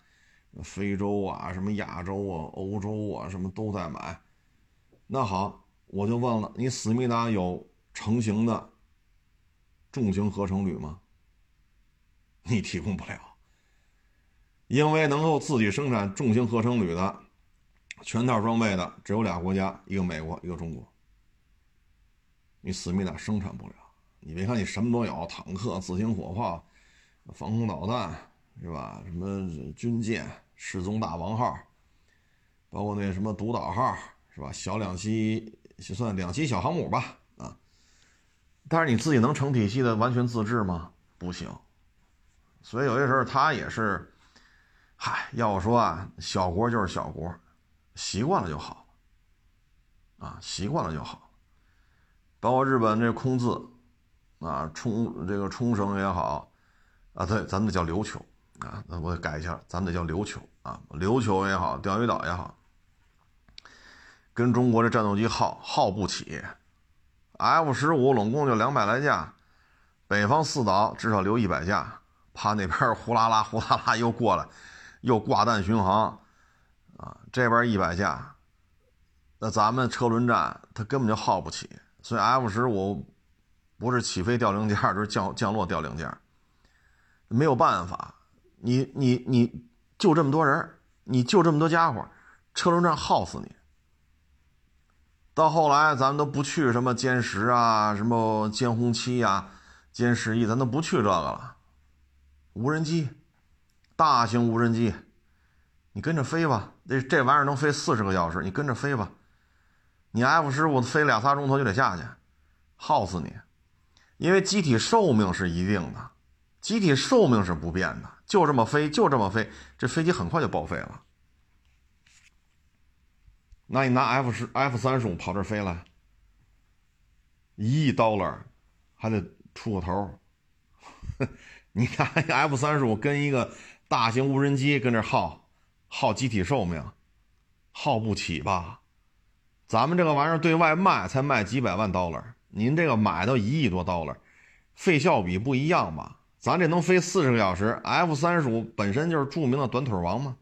非洲啊什么亚洲啊欧洲啊什么都在买。那好，我就问了，你思密达有成型的重型合成铝吗？你提供不了，因为能够自己生产重型合成铝的全套装备的只有俩国家，一个美国，一个中国。你思密达生产不了。你别看你什么都有，坦克、自行火炮、防空导弹，是吧？什么军舰、失踪大王号，包括那什么独岛号，是吧？小两栖，算两栖小航母吧，啊。但是你自己能成体系的完全自制吗？不行。所以有些时候他也是，嗨，要我说啊，小国就是小国，习惯了就好，啊，习惯了就好。包括日本这空自。啊，冲这个冲绳也好，啊，对，咱们叫琉球啊，那我改一下，咱们得叫琉球啊，琉球也好，钓鱼岛也好，跟中国这战斗机耗耗不起，F 十五拢共就两百来架，北方四岛至少留一百架，怕那边呼啦啦呼啦啦又过来，又挂弹巡航，啊，这边一百架，那咱们车轮战它根本就耗不起，所以 F 十五。不是起飞掉零件，就是降降落掉零件，没有办法。你你你就这么多人，你就这么多家伙，车轮战耗死你。到后来，咱们都不去什么歼十啊，什么歼轰七呀，歼十一，咱都不去这个了。无人机，大型无人机，你跟着飞吧。这这玩意儿能飞四十个小时，你跟着飞吧。你 F 十五飞俩仨钟头就得下去，耗死你。因为机体寿命是一定的，机体寿命是不变的，就这么飞，就这么飞，这飞机很快就报废了。那你拿 F 十、F 三十五跑这飞来，一亿 dollar 还得出个头。你看 F 三十五跟一个大型无人机跟这耗耗机体寿命，耗不起吧？咱们这个玩意儿对外卖才卖几百万 dollar，您这个买到一亿多 dollar，费效比不一样吧？咱这能飞四十个小时，F 三十五本身就是著名的短腿王嘛，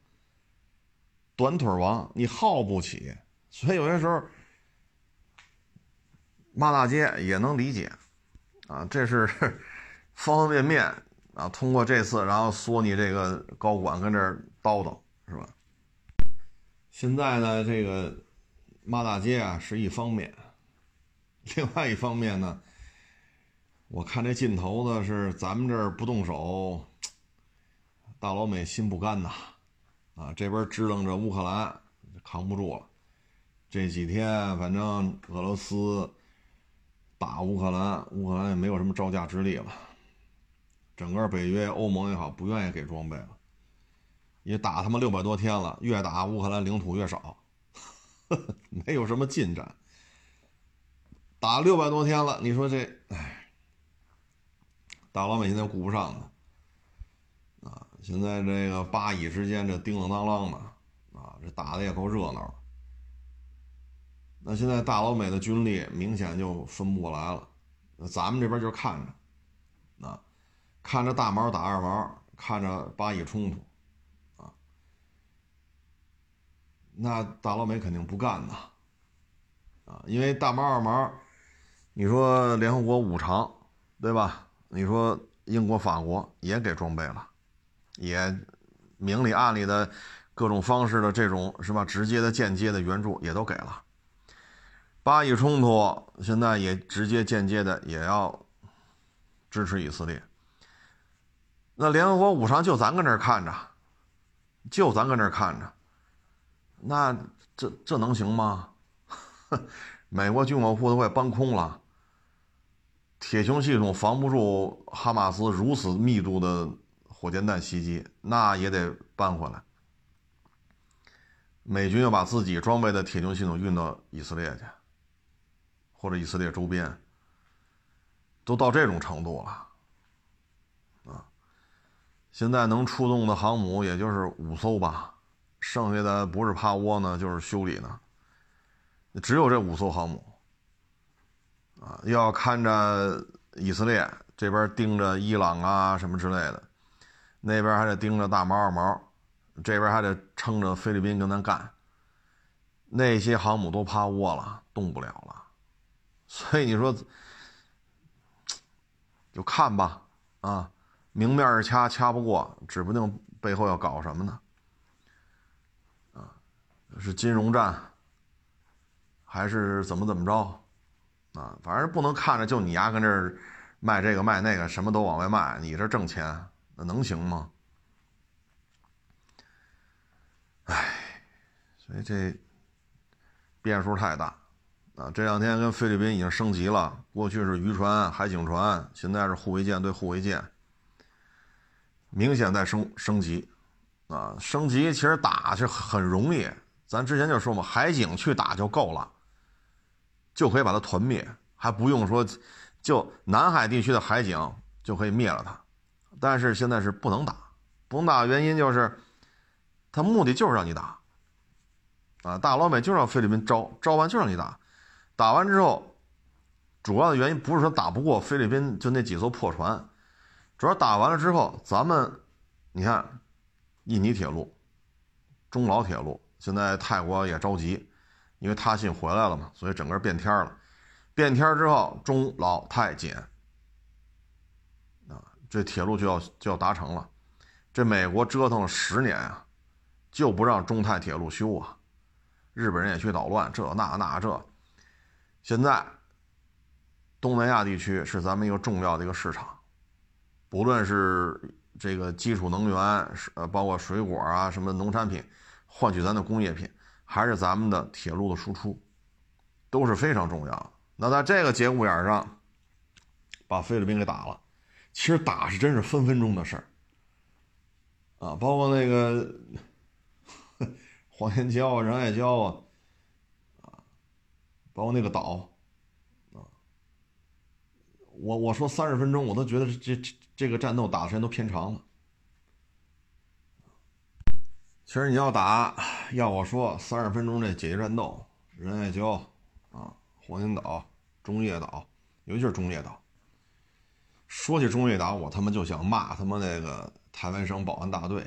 短腿王你耗不起，所以有些时候骂大街也能理解，啊，这是 方方面面啊。通过这次，然后说你这个高管跟这儿叨叨是吧？现在呢，这个骂大街啊是一方面，另外一方面呢。我看这劲头子是咱们这儿不动手，大老美心不甘呐，啊，这边支棱着乌克兰扛不住了。这几天反正俄罗斯打乌克兰，乌克兰也没有什么招架之力了。整个北约、欧盟也好，不愿意给装备了，也打他妈六百多天了，越打乌克兰领土越少，没有什么进展。打六百多天了，你说这，哎。大老美现在顾不上了，啊，现在这个巴以之间这叮叮当啷的，啊，这打的也够热闹。那现在大老美的军力明显就分不过来了，那咱们这边就看着，啊，看着大毛打二毛，看着巴以冲突，啊，那大老美肯定不干呐，啊，因为大毛二毛，你说联合国五常，对吧？你说英国、法国也给装备了，也明里暗里的各种方式的这种是吧？直接的、间接的援助也都给了。巴以冲突现在也直接、间接的也要支持以色列。那联合国五常就咱搁这看着，就咱搁这看着，那这这能行吗？美国军火库都快搬空了。铁穹系统防不住哈马斯如此密度的火箭弹袭击，那也得搬回来。美军要把自己装备的铁穹系统运到以色列去，或者以色列周边，都到这种程度了，啊！现在能出动的航母也就是五艘吧，剩下的不是趴窝呢，就是修理呢，只有这五艘航母。要看着以色列这边盯着伊朗啊什么之类的，那边还得盯着大毛二毛，这边还得撑着菲律宾跟咱干。那些航母都趴窝了，动不了了。所以你说，就看吧，啊，明面儿掐掐不过，指不定背后要搞什么呢？啊，是金融战，还是怎么怎么着？啊，反正不能看着就你丫跟这儿卖这个卖那个，什么都往外卖，你这挣钱那能行吗？哎，所以这变数太大啊！这两天跟菲律宾已经升级了，过去是渔船、海警船，现在是护卫舰对护卫舰，明显在升升级啊！升级其实打是很容易，咱之前就说嘛，海警去打就够了。就可以把它团灭，还不用说，就南海地区的海警就可以灭了它。但是现在是不能打，不能打的原因就是，他目的就是让你打，啊，大老美就让菲律宾招，招完就让你打，打完之后，主要的原因不是说打不过菲律宾就那几艘破船，主要打完了之后，咱们，你看，印尼铁路、中老铁路，现在泰国也着急。因为他信回来了嘛，所以整个变天了。变天之后，中老泰简啊，这铁路就要就要达成了。这美国折腾了十年啊，就不让中泰铁路修啊。日本人也去捣乱，这那那这。现在东南亚地区是咱们一个重要的一个市场，不论是这个基础能源，呃，包括水果啊，什么农产品，换取咱的工业品。还是咱们的铁路的输出，都是非常重要。那在这个节骨眼上，把菲律宾给打了，其实打是真是分分钟的事儿啊！包括那个 黄岩礁啊、仁爱礁啊，啊，包括那个岛啊，我我说三十分钟，我都觉得这这这个战斗打的时间都偏长了。其实你要打，要我说三十分钟这解决战斗，仁爱礁啊，黄金岛、中业岛，尤其是中业岛。说起中业岛，我他妈就想骂他妈那个台湾省保安大队，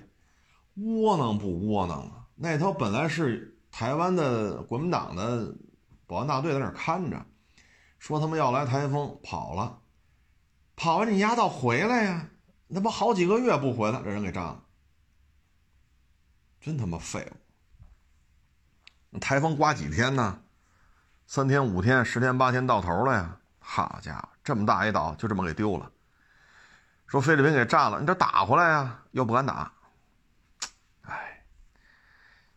窝囊不窝囊啊？那头本来是台湾的国民党的保安大队在那看着，说他们要来台风，跑了，跑完你丫倒回来呀？那不好几个月不回来，这人给炸了。真他妈废物！台风刮几天呢？三天、五天、十天、八天到头了呀！好家伙，这么大一岛就这么给丢了。说菲律宾给炸了，你这打回来呀？又不敢打。哎，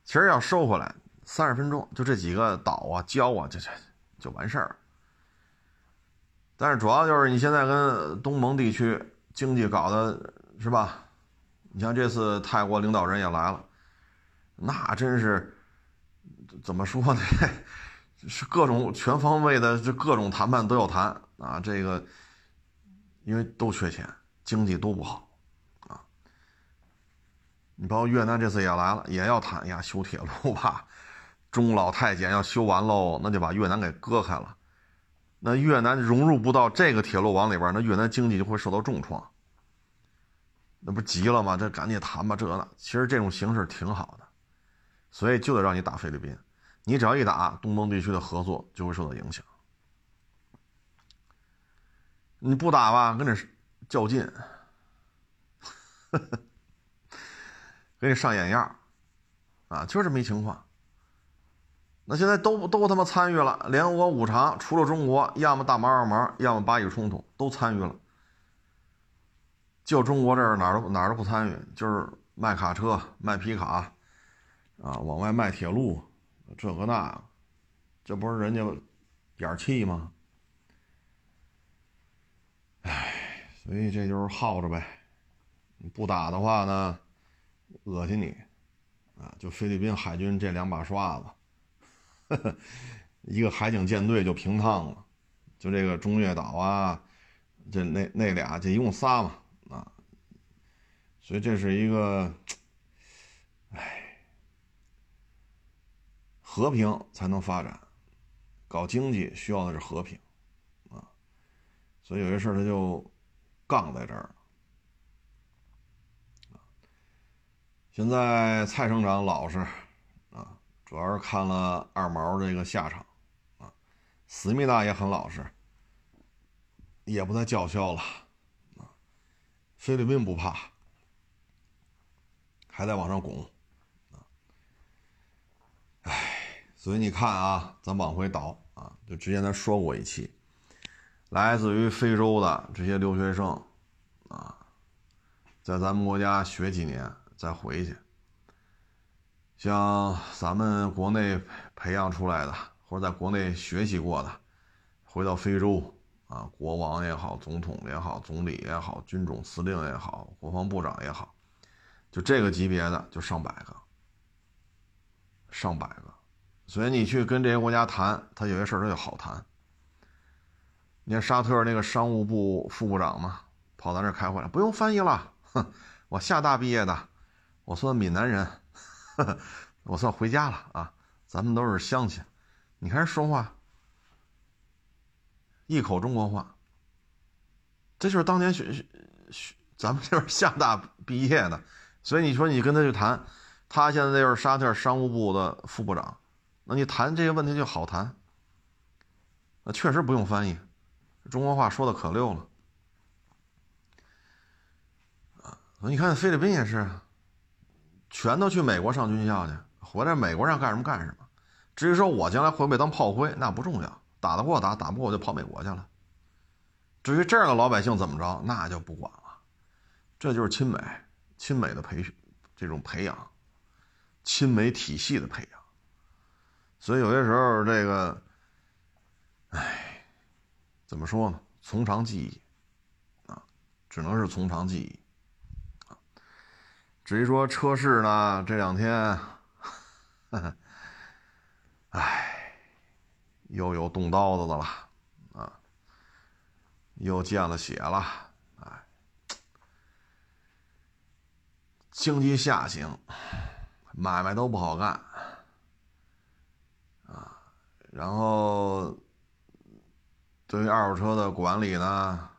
其实要收回来，三十分钟就这几个岛啊、礁啊，就就就完事儿。但是主要就是你现在跟东盟地区经济搞的是吧？你像这次泰国领导人也来了。那真是怎么说呢？是各种全方位的，这各种谈判都要谈啊。这个因为都缺钱，经济都不好啊。你包括越南这次也来了，也要谈呀，修铁路吧。中老太监要修完喽，那就把越南给割开了。那越南融入不到这个铁路网里边，那越南经济就会受到重创。那不急了吗？这赶紧谈吧，这那。其实这种形式挺好的。所以就得让你打菲律宾，你只要一打，东盟地区的合作就会受到影响。你不打吧，跟这较劲，给你上眼药啊，就这么一情况。那现在都都他妈参与了，联合国五常除了中国，要么大毛二毛，要么巴以冲突都参与了，就中国这儿哪儿都哪儿都不参与，就是卖卡车、卖皮卡。啊，往外卖铁路，这个那，这不是人家眼气吗？哎，所以这就是耗着呗。不打的话呢，恶心你啊！就菲律宾海军这两把刷子，呵 呵一个海警舰队就平趟了。就这个中越岛啊，这那那俩，这一共仨嘛啊。所以这是一个，和平才能发展，搞经济需要的是和平，啊，所以有些事儿他就杠在这儿现在蔡省长老实，啊，主要是看了二毛这个下场，啊，思密达也很老实，也不再叫嚣了，啊，菲律宾不怕，还在往上拱，啊，唉。所以你看啊，咱往回倒啊，就之前咱说过一期，来自于非洲的这些留学生啊，在咱们国家学几年再回去，像咱们国内培养出来的或者在国内学习过的，回到非洲啊，国王也好，总统也好，总理也好，军种司令也好，国防部长也好，就这个级别的就上百个，上百个。所以你去跟这些国家谈，他有些事儿他就好谈。你看沙特那个商务部副部长嘛，跑咱这开会了，不用翻译了。哼，我厦大毕业的，我算闽南人，我算回家了啊。咱们都是乡亲，你看人说话，一口中国话。这就是当年学学学，咱们这边厦大毕业的，所以你说你跟他去谈，他现在就是沙特商务部的副部长。那你谈这些问题就好谈，那确实不用翻译，中国话说的可溜了，啊，你看菲律宾也是，全都去美国上军校去，回来美国让干什么干什么，至于说我将来会不会当炮灰，那不重要，打得过打，打不过我就跑美国去了。至于这样的老百姓怎么着，那就不管了，这就是亲美，亲美的培训，这种培养，亲美体系的培养。所以有些时候，这个，哎，怎么说呢？从长计议，啊，只能是从长计议，啊。至于说车市呢，这两天，哎，又有动刀子的了，啊，又见了血了，哎，经济下行，买卖都不好干，然后对于二手车的管理呢，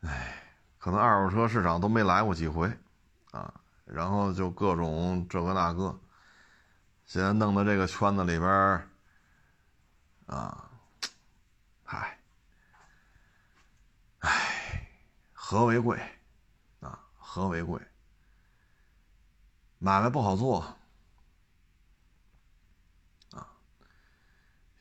哎，可能二手车市场都没来过几回，啊，然后就各种这个那个，现在弄的这个圈子里边啊。嗨，唉，和为贵，啊，和为贵，买卖不好做，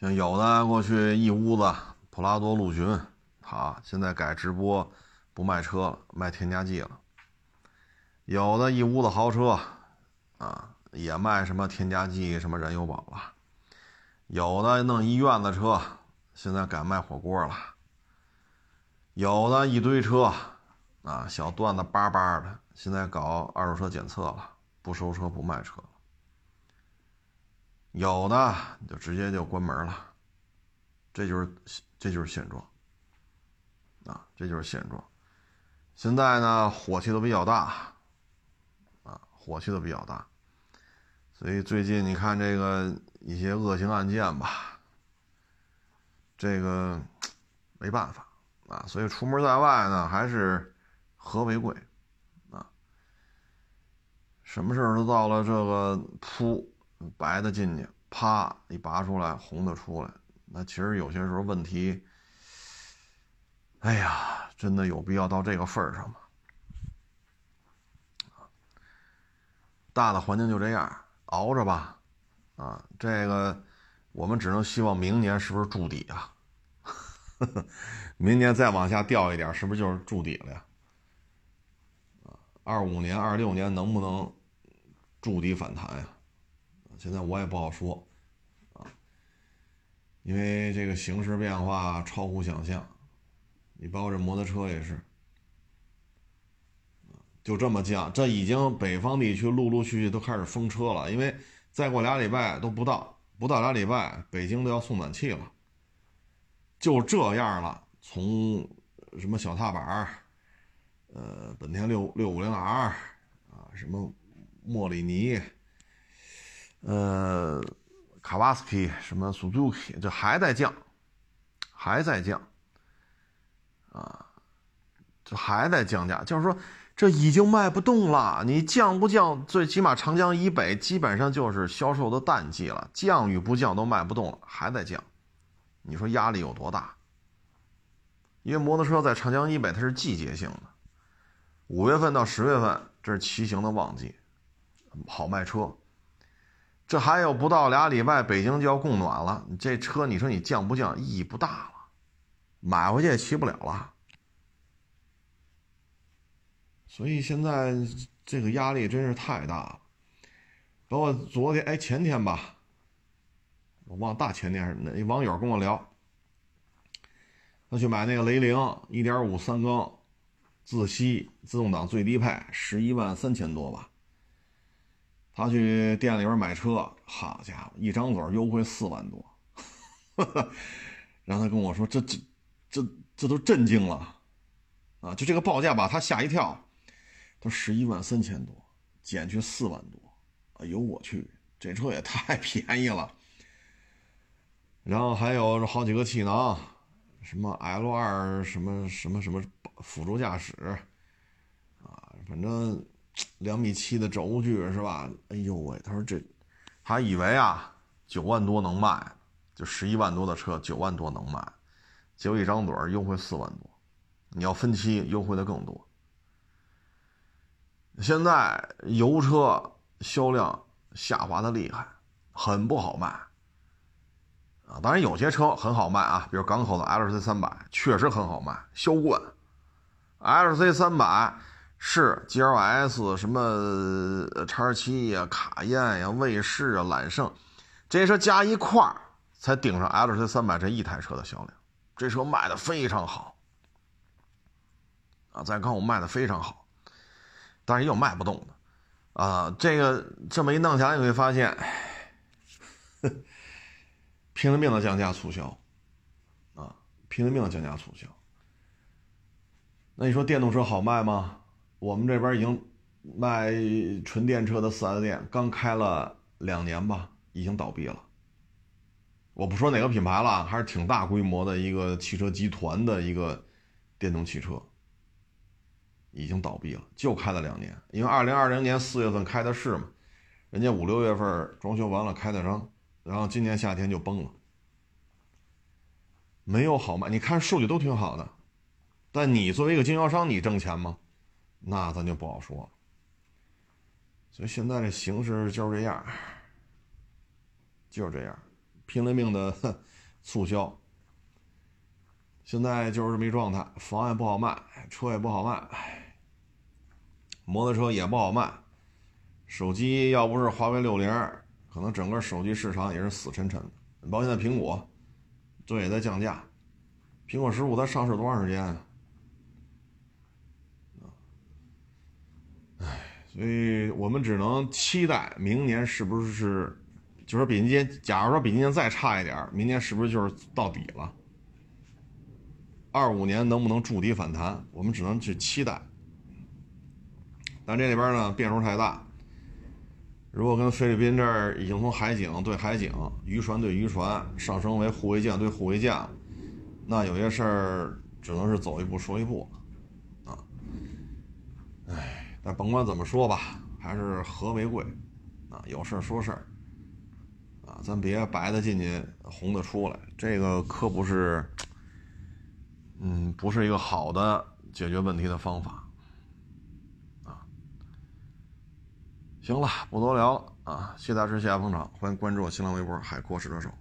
像有的过去一屋子普拉多、陆巡，好，现在改直播，不卖车了，卖添加剂了；有的一屋子豪车，啊，也卖什么添加剂、什么燃油宝了；有的弄一院子车。现在改卖火锅了，有的一堆车，啊，小段子叭叭的，现在搞二手车检测了，不收车不卖车。有的就直接就关门了，这就是这就是现状，啊，这就是现状。现在呢，火气都比较大，啊，火气都比较大，所以最近你看这个一些恶性案件吧。这个没办法啊，所以出门在外呢，还是和为贵啊。什么事都到了这个铺白的进去，啪一拔出来，红的出来，那其实有些时候问题，哎呀，真的有必要到这个份儿上吗？大的环境就这样，熬着吧，啊，这个。我们只能希望明年是不是筑底啊？明年再往下掉一点，是不是就是筑底了呀？二五年、二六年能不能筑底反弹呀？现在我也不好说啊，因为这个形势变化超乎想象。你包括这摩托车也是，就这么降，这已经北方地区陆陆续续都开始封车了，因为再过俩礼拜都不到。不到俩礼拜，北京都要送暖气了。就这样了，从什么小踏板呃，本田六六五零 R 啊，什么莫里尼，呃，卡瓦斯基，什么 Suzuki，这还在降，还在降，啊，这还在降价，就是说。这已经卖不动了，你降不降？最起码长江以北基本上就是销售的淡季了，降与不降都卖不动了，还在降，你说压力有多大？因为摩托车在长江以北它是季节性的，五月份到十月份这是骑行的旺季，好卖车。这还有不到俩礼拜，北京就要供暖了，你这车你说你降不降意义不大了，买回去也骑不了了。所以现在这个压力真是太大了，包括昨天哎前天吧，我忘大前天是哪网友跟我聊，他去买那个雷凌一点五三缸自吸自动挡最低配十一万三千多吧，他去店里边买车，好家伙，一张嘴优惠四万多，然后他跟我说这这这这都震惊了，啊，就这个报价把他吓一跳。都十一万三千多，减去四万多，哎呦我去，这车也太 便宜了。然后还有好几个气囊，什么 L 二什么什么什么辅助驾驶，啊，反正两米七的轴距是吧？哎呦喂，他说这，他以为啊九万多能卖，就十一万多的车九万多能卖，结果一张嘴优惠四万多，你要分期优惠的更多。现在油车销量下滑的厉害，很不好卖啊！当然有些车很好卖啊，比如港口的 L C 三百确实很好卖，销冠。L C 三百是 G L S 什么叉七呀、卡宴呀、卫士啊、揽胜这些车加一块儿才顶上 L C 三百这一台车的销量，这车卖的非常好啊，再看我卖的非常好。但是也有卖不动的，啊，这个这么一弄下来，你会发现，拼了命的降价促销啊，拼了命的降价促销。那你说电动车好卖吗？我们这边已经卖纯电车的四 S 店刚开了两年吧，已经倒闭了。我不说哪个品牌了，还是挺大规模的一个汽车集团的一个电动汽车，已经倒闭了，就开了两年。因为二零二零年四月份开的市嘛，人家五六月份装修完了开的张，然后今年夏天就崩了，没有好卖。你看数据都挺好的，但你作为一个经销商，你挣钱吗？那咱就不好说了。所以现在这形势就是这样，就是这样。拼了命的促销，现在就是这么一状态，房也不好卖，车也不好卖，摩托车也不好卖，手机要不是华为六零，可能整个手机市场也是死沉沉的。包括现在苹果，这也在降价，苹果十五它上市多长时间？唉，所以我们只能期待明年是不是。就是比今年，假如说比今年再差一点，明年是不是就是到底了？二五年能不能筑底反弹？我们只能去期待。但这里边呢变数太大。如果跟菲律宾这儿已经从海警对海警、渔船对渔船上升为护卫舰对护卫舰，那有些事儿只能是走一步说一步。但甭管怎么说吧，还是和为贵啊。有事说事儿。咱别白的进去，红的出来，这个可不是，嗯，不是一个好的解决问题的方法，啊，行了，不多聊了啊，谢大师，谢谢捧场，欢迎关注我新浪微博海阔试车手。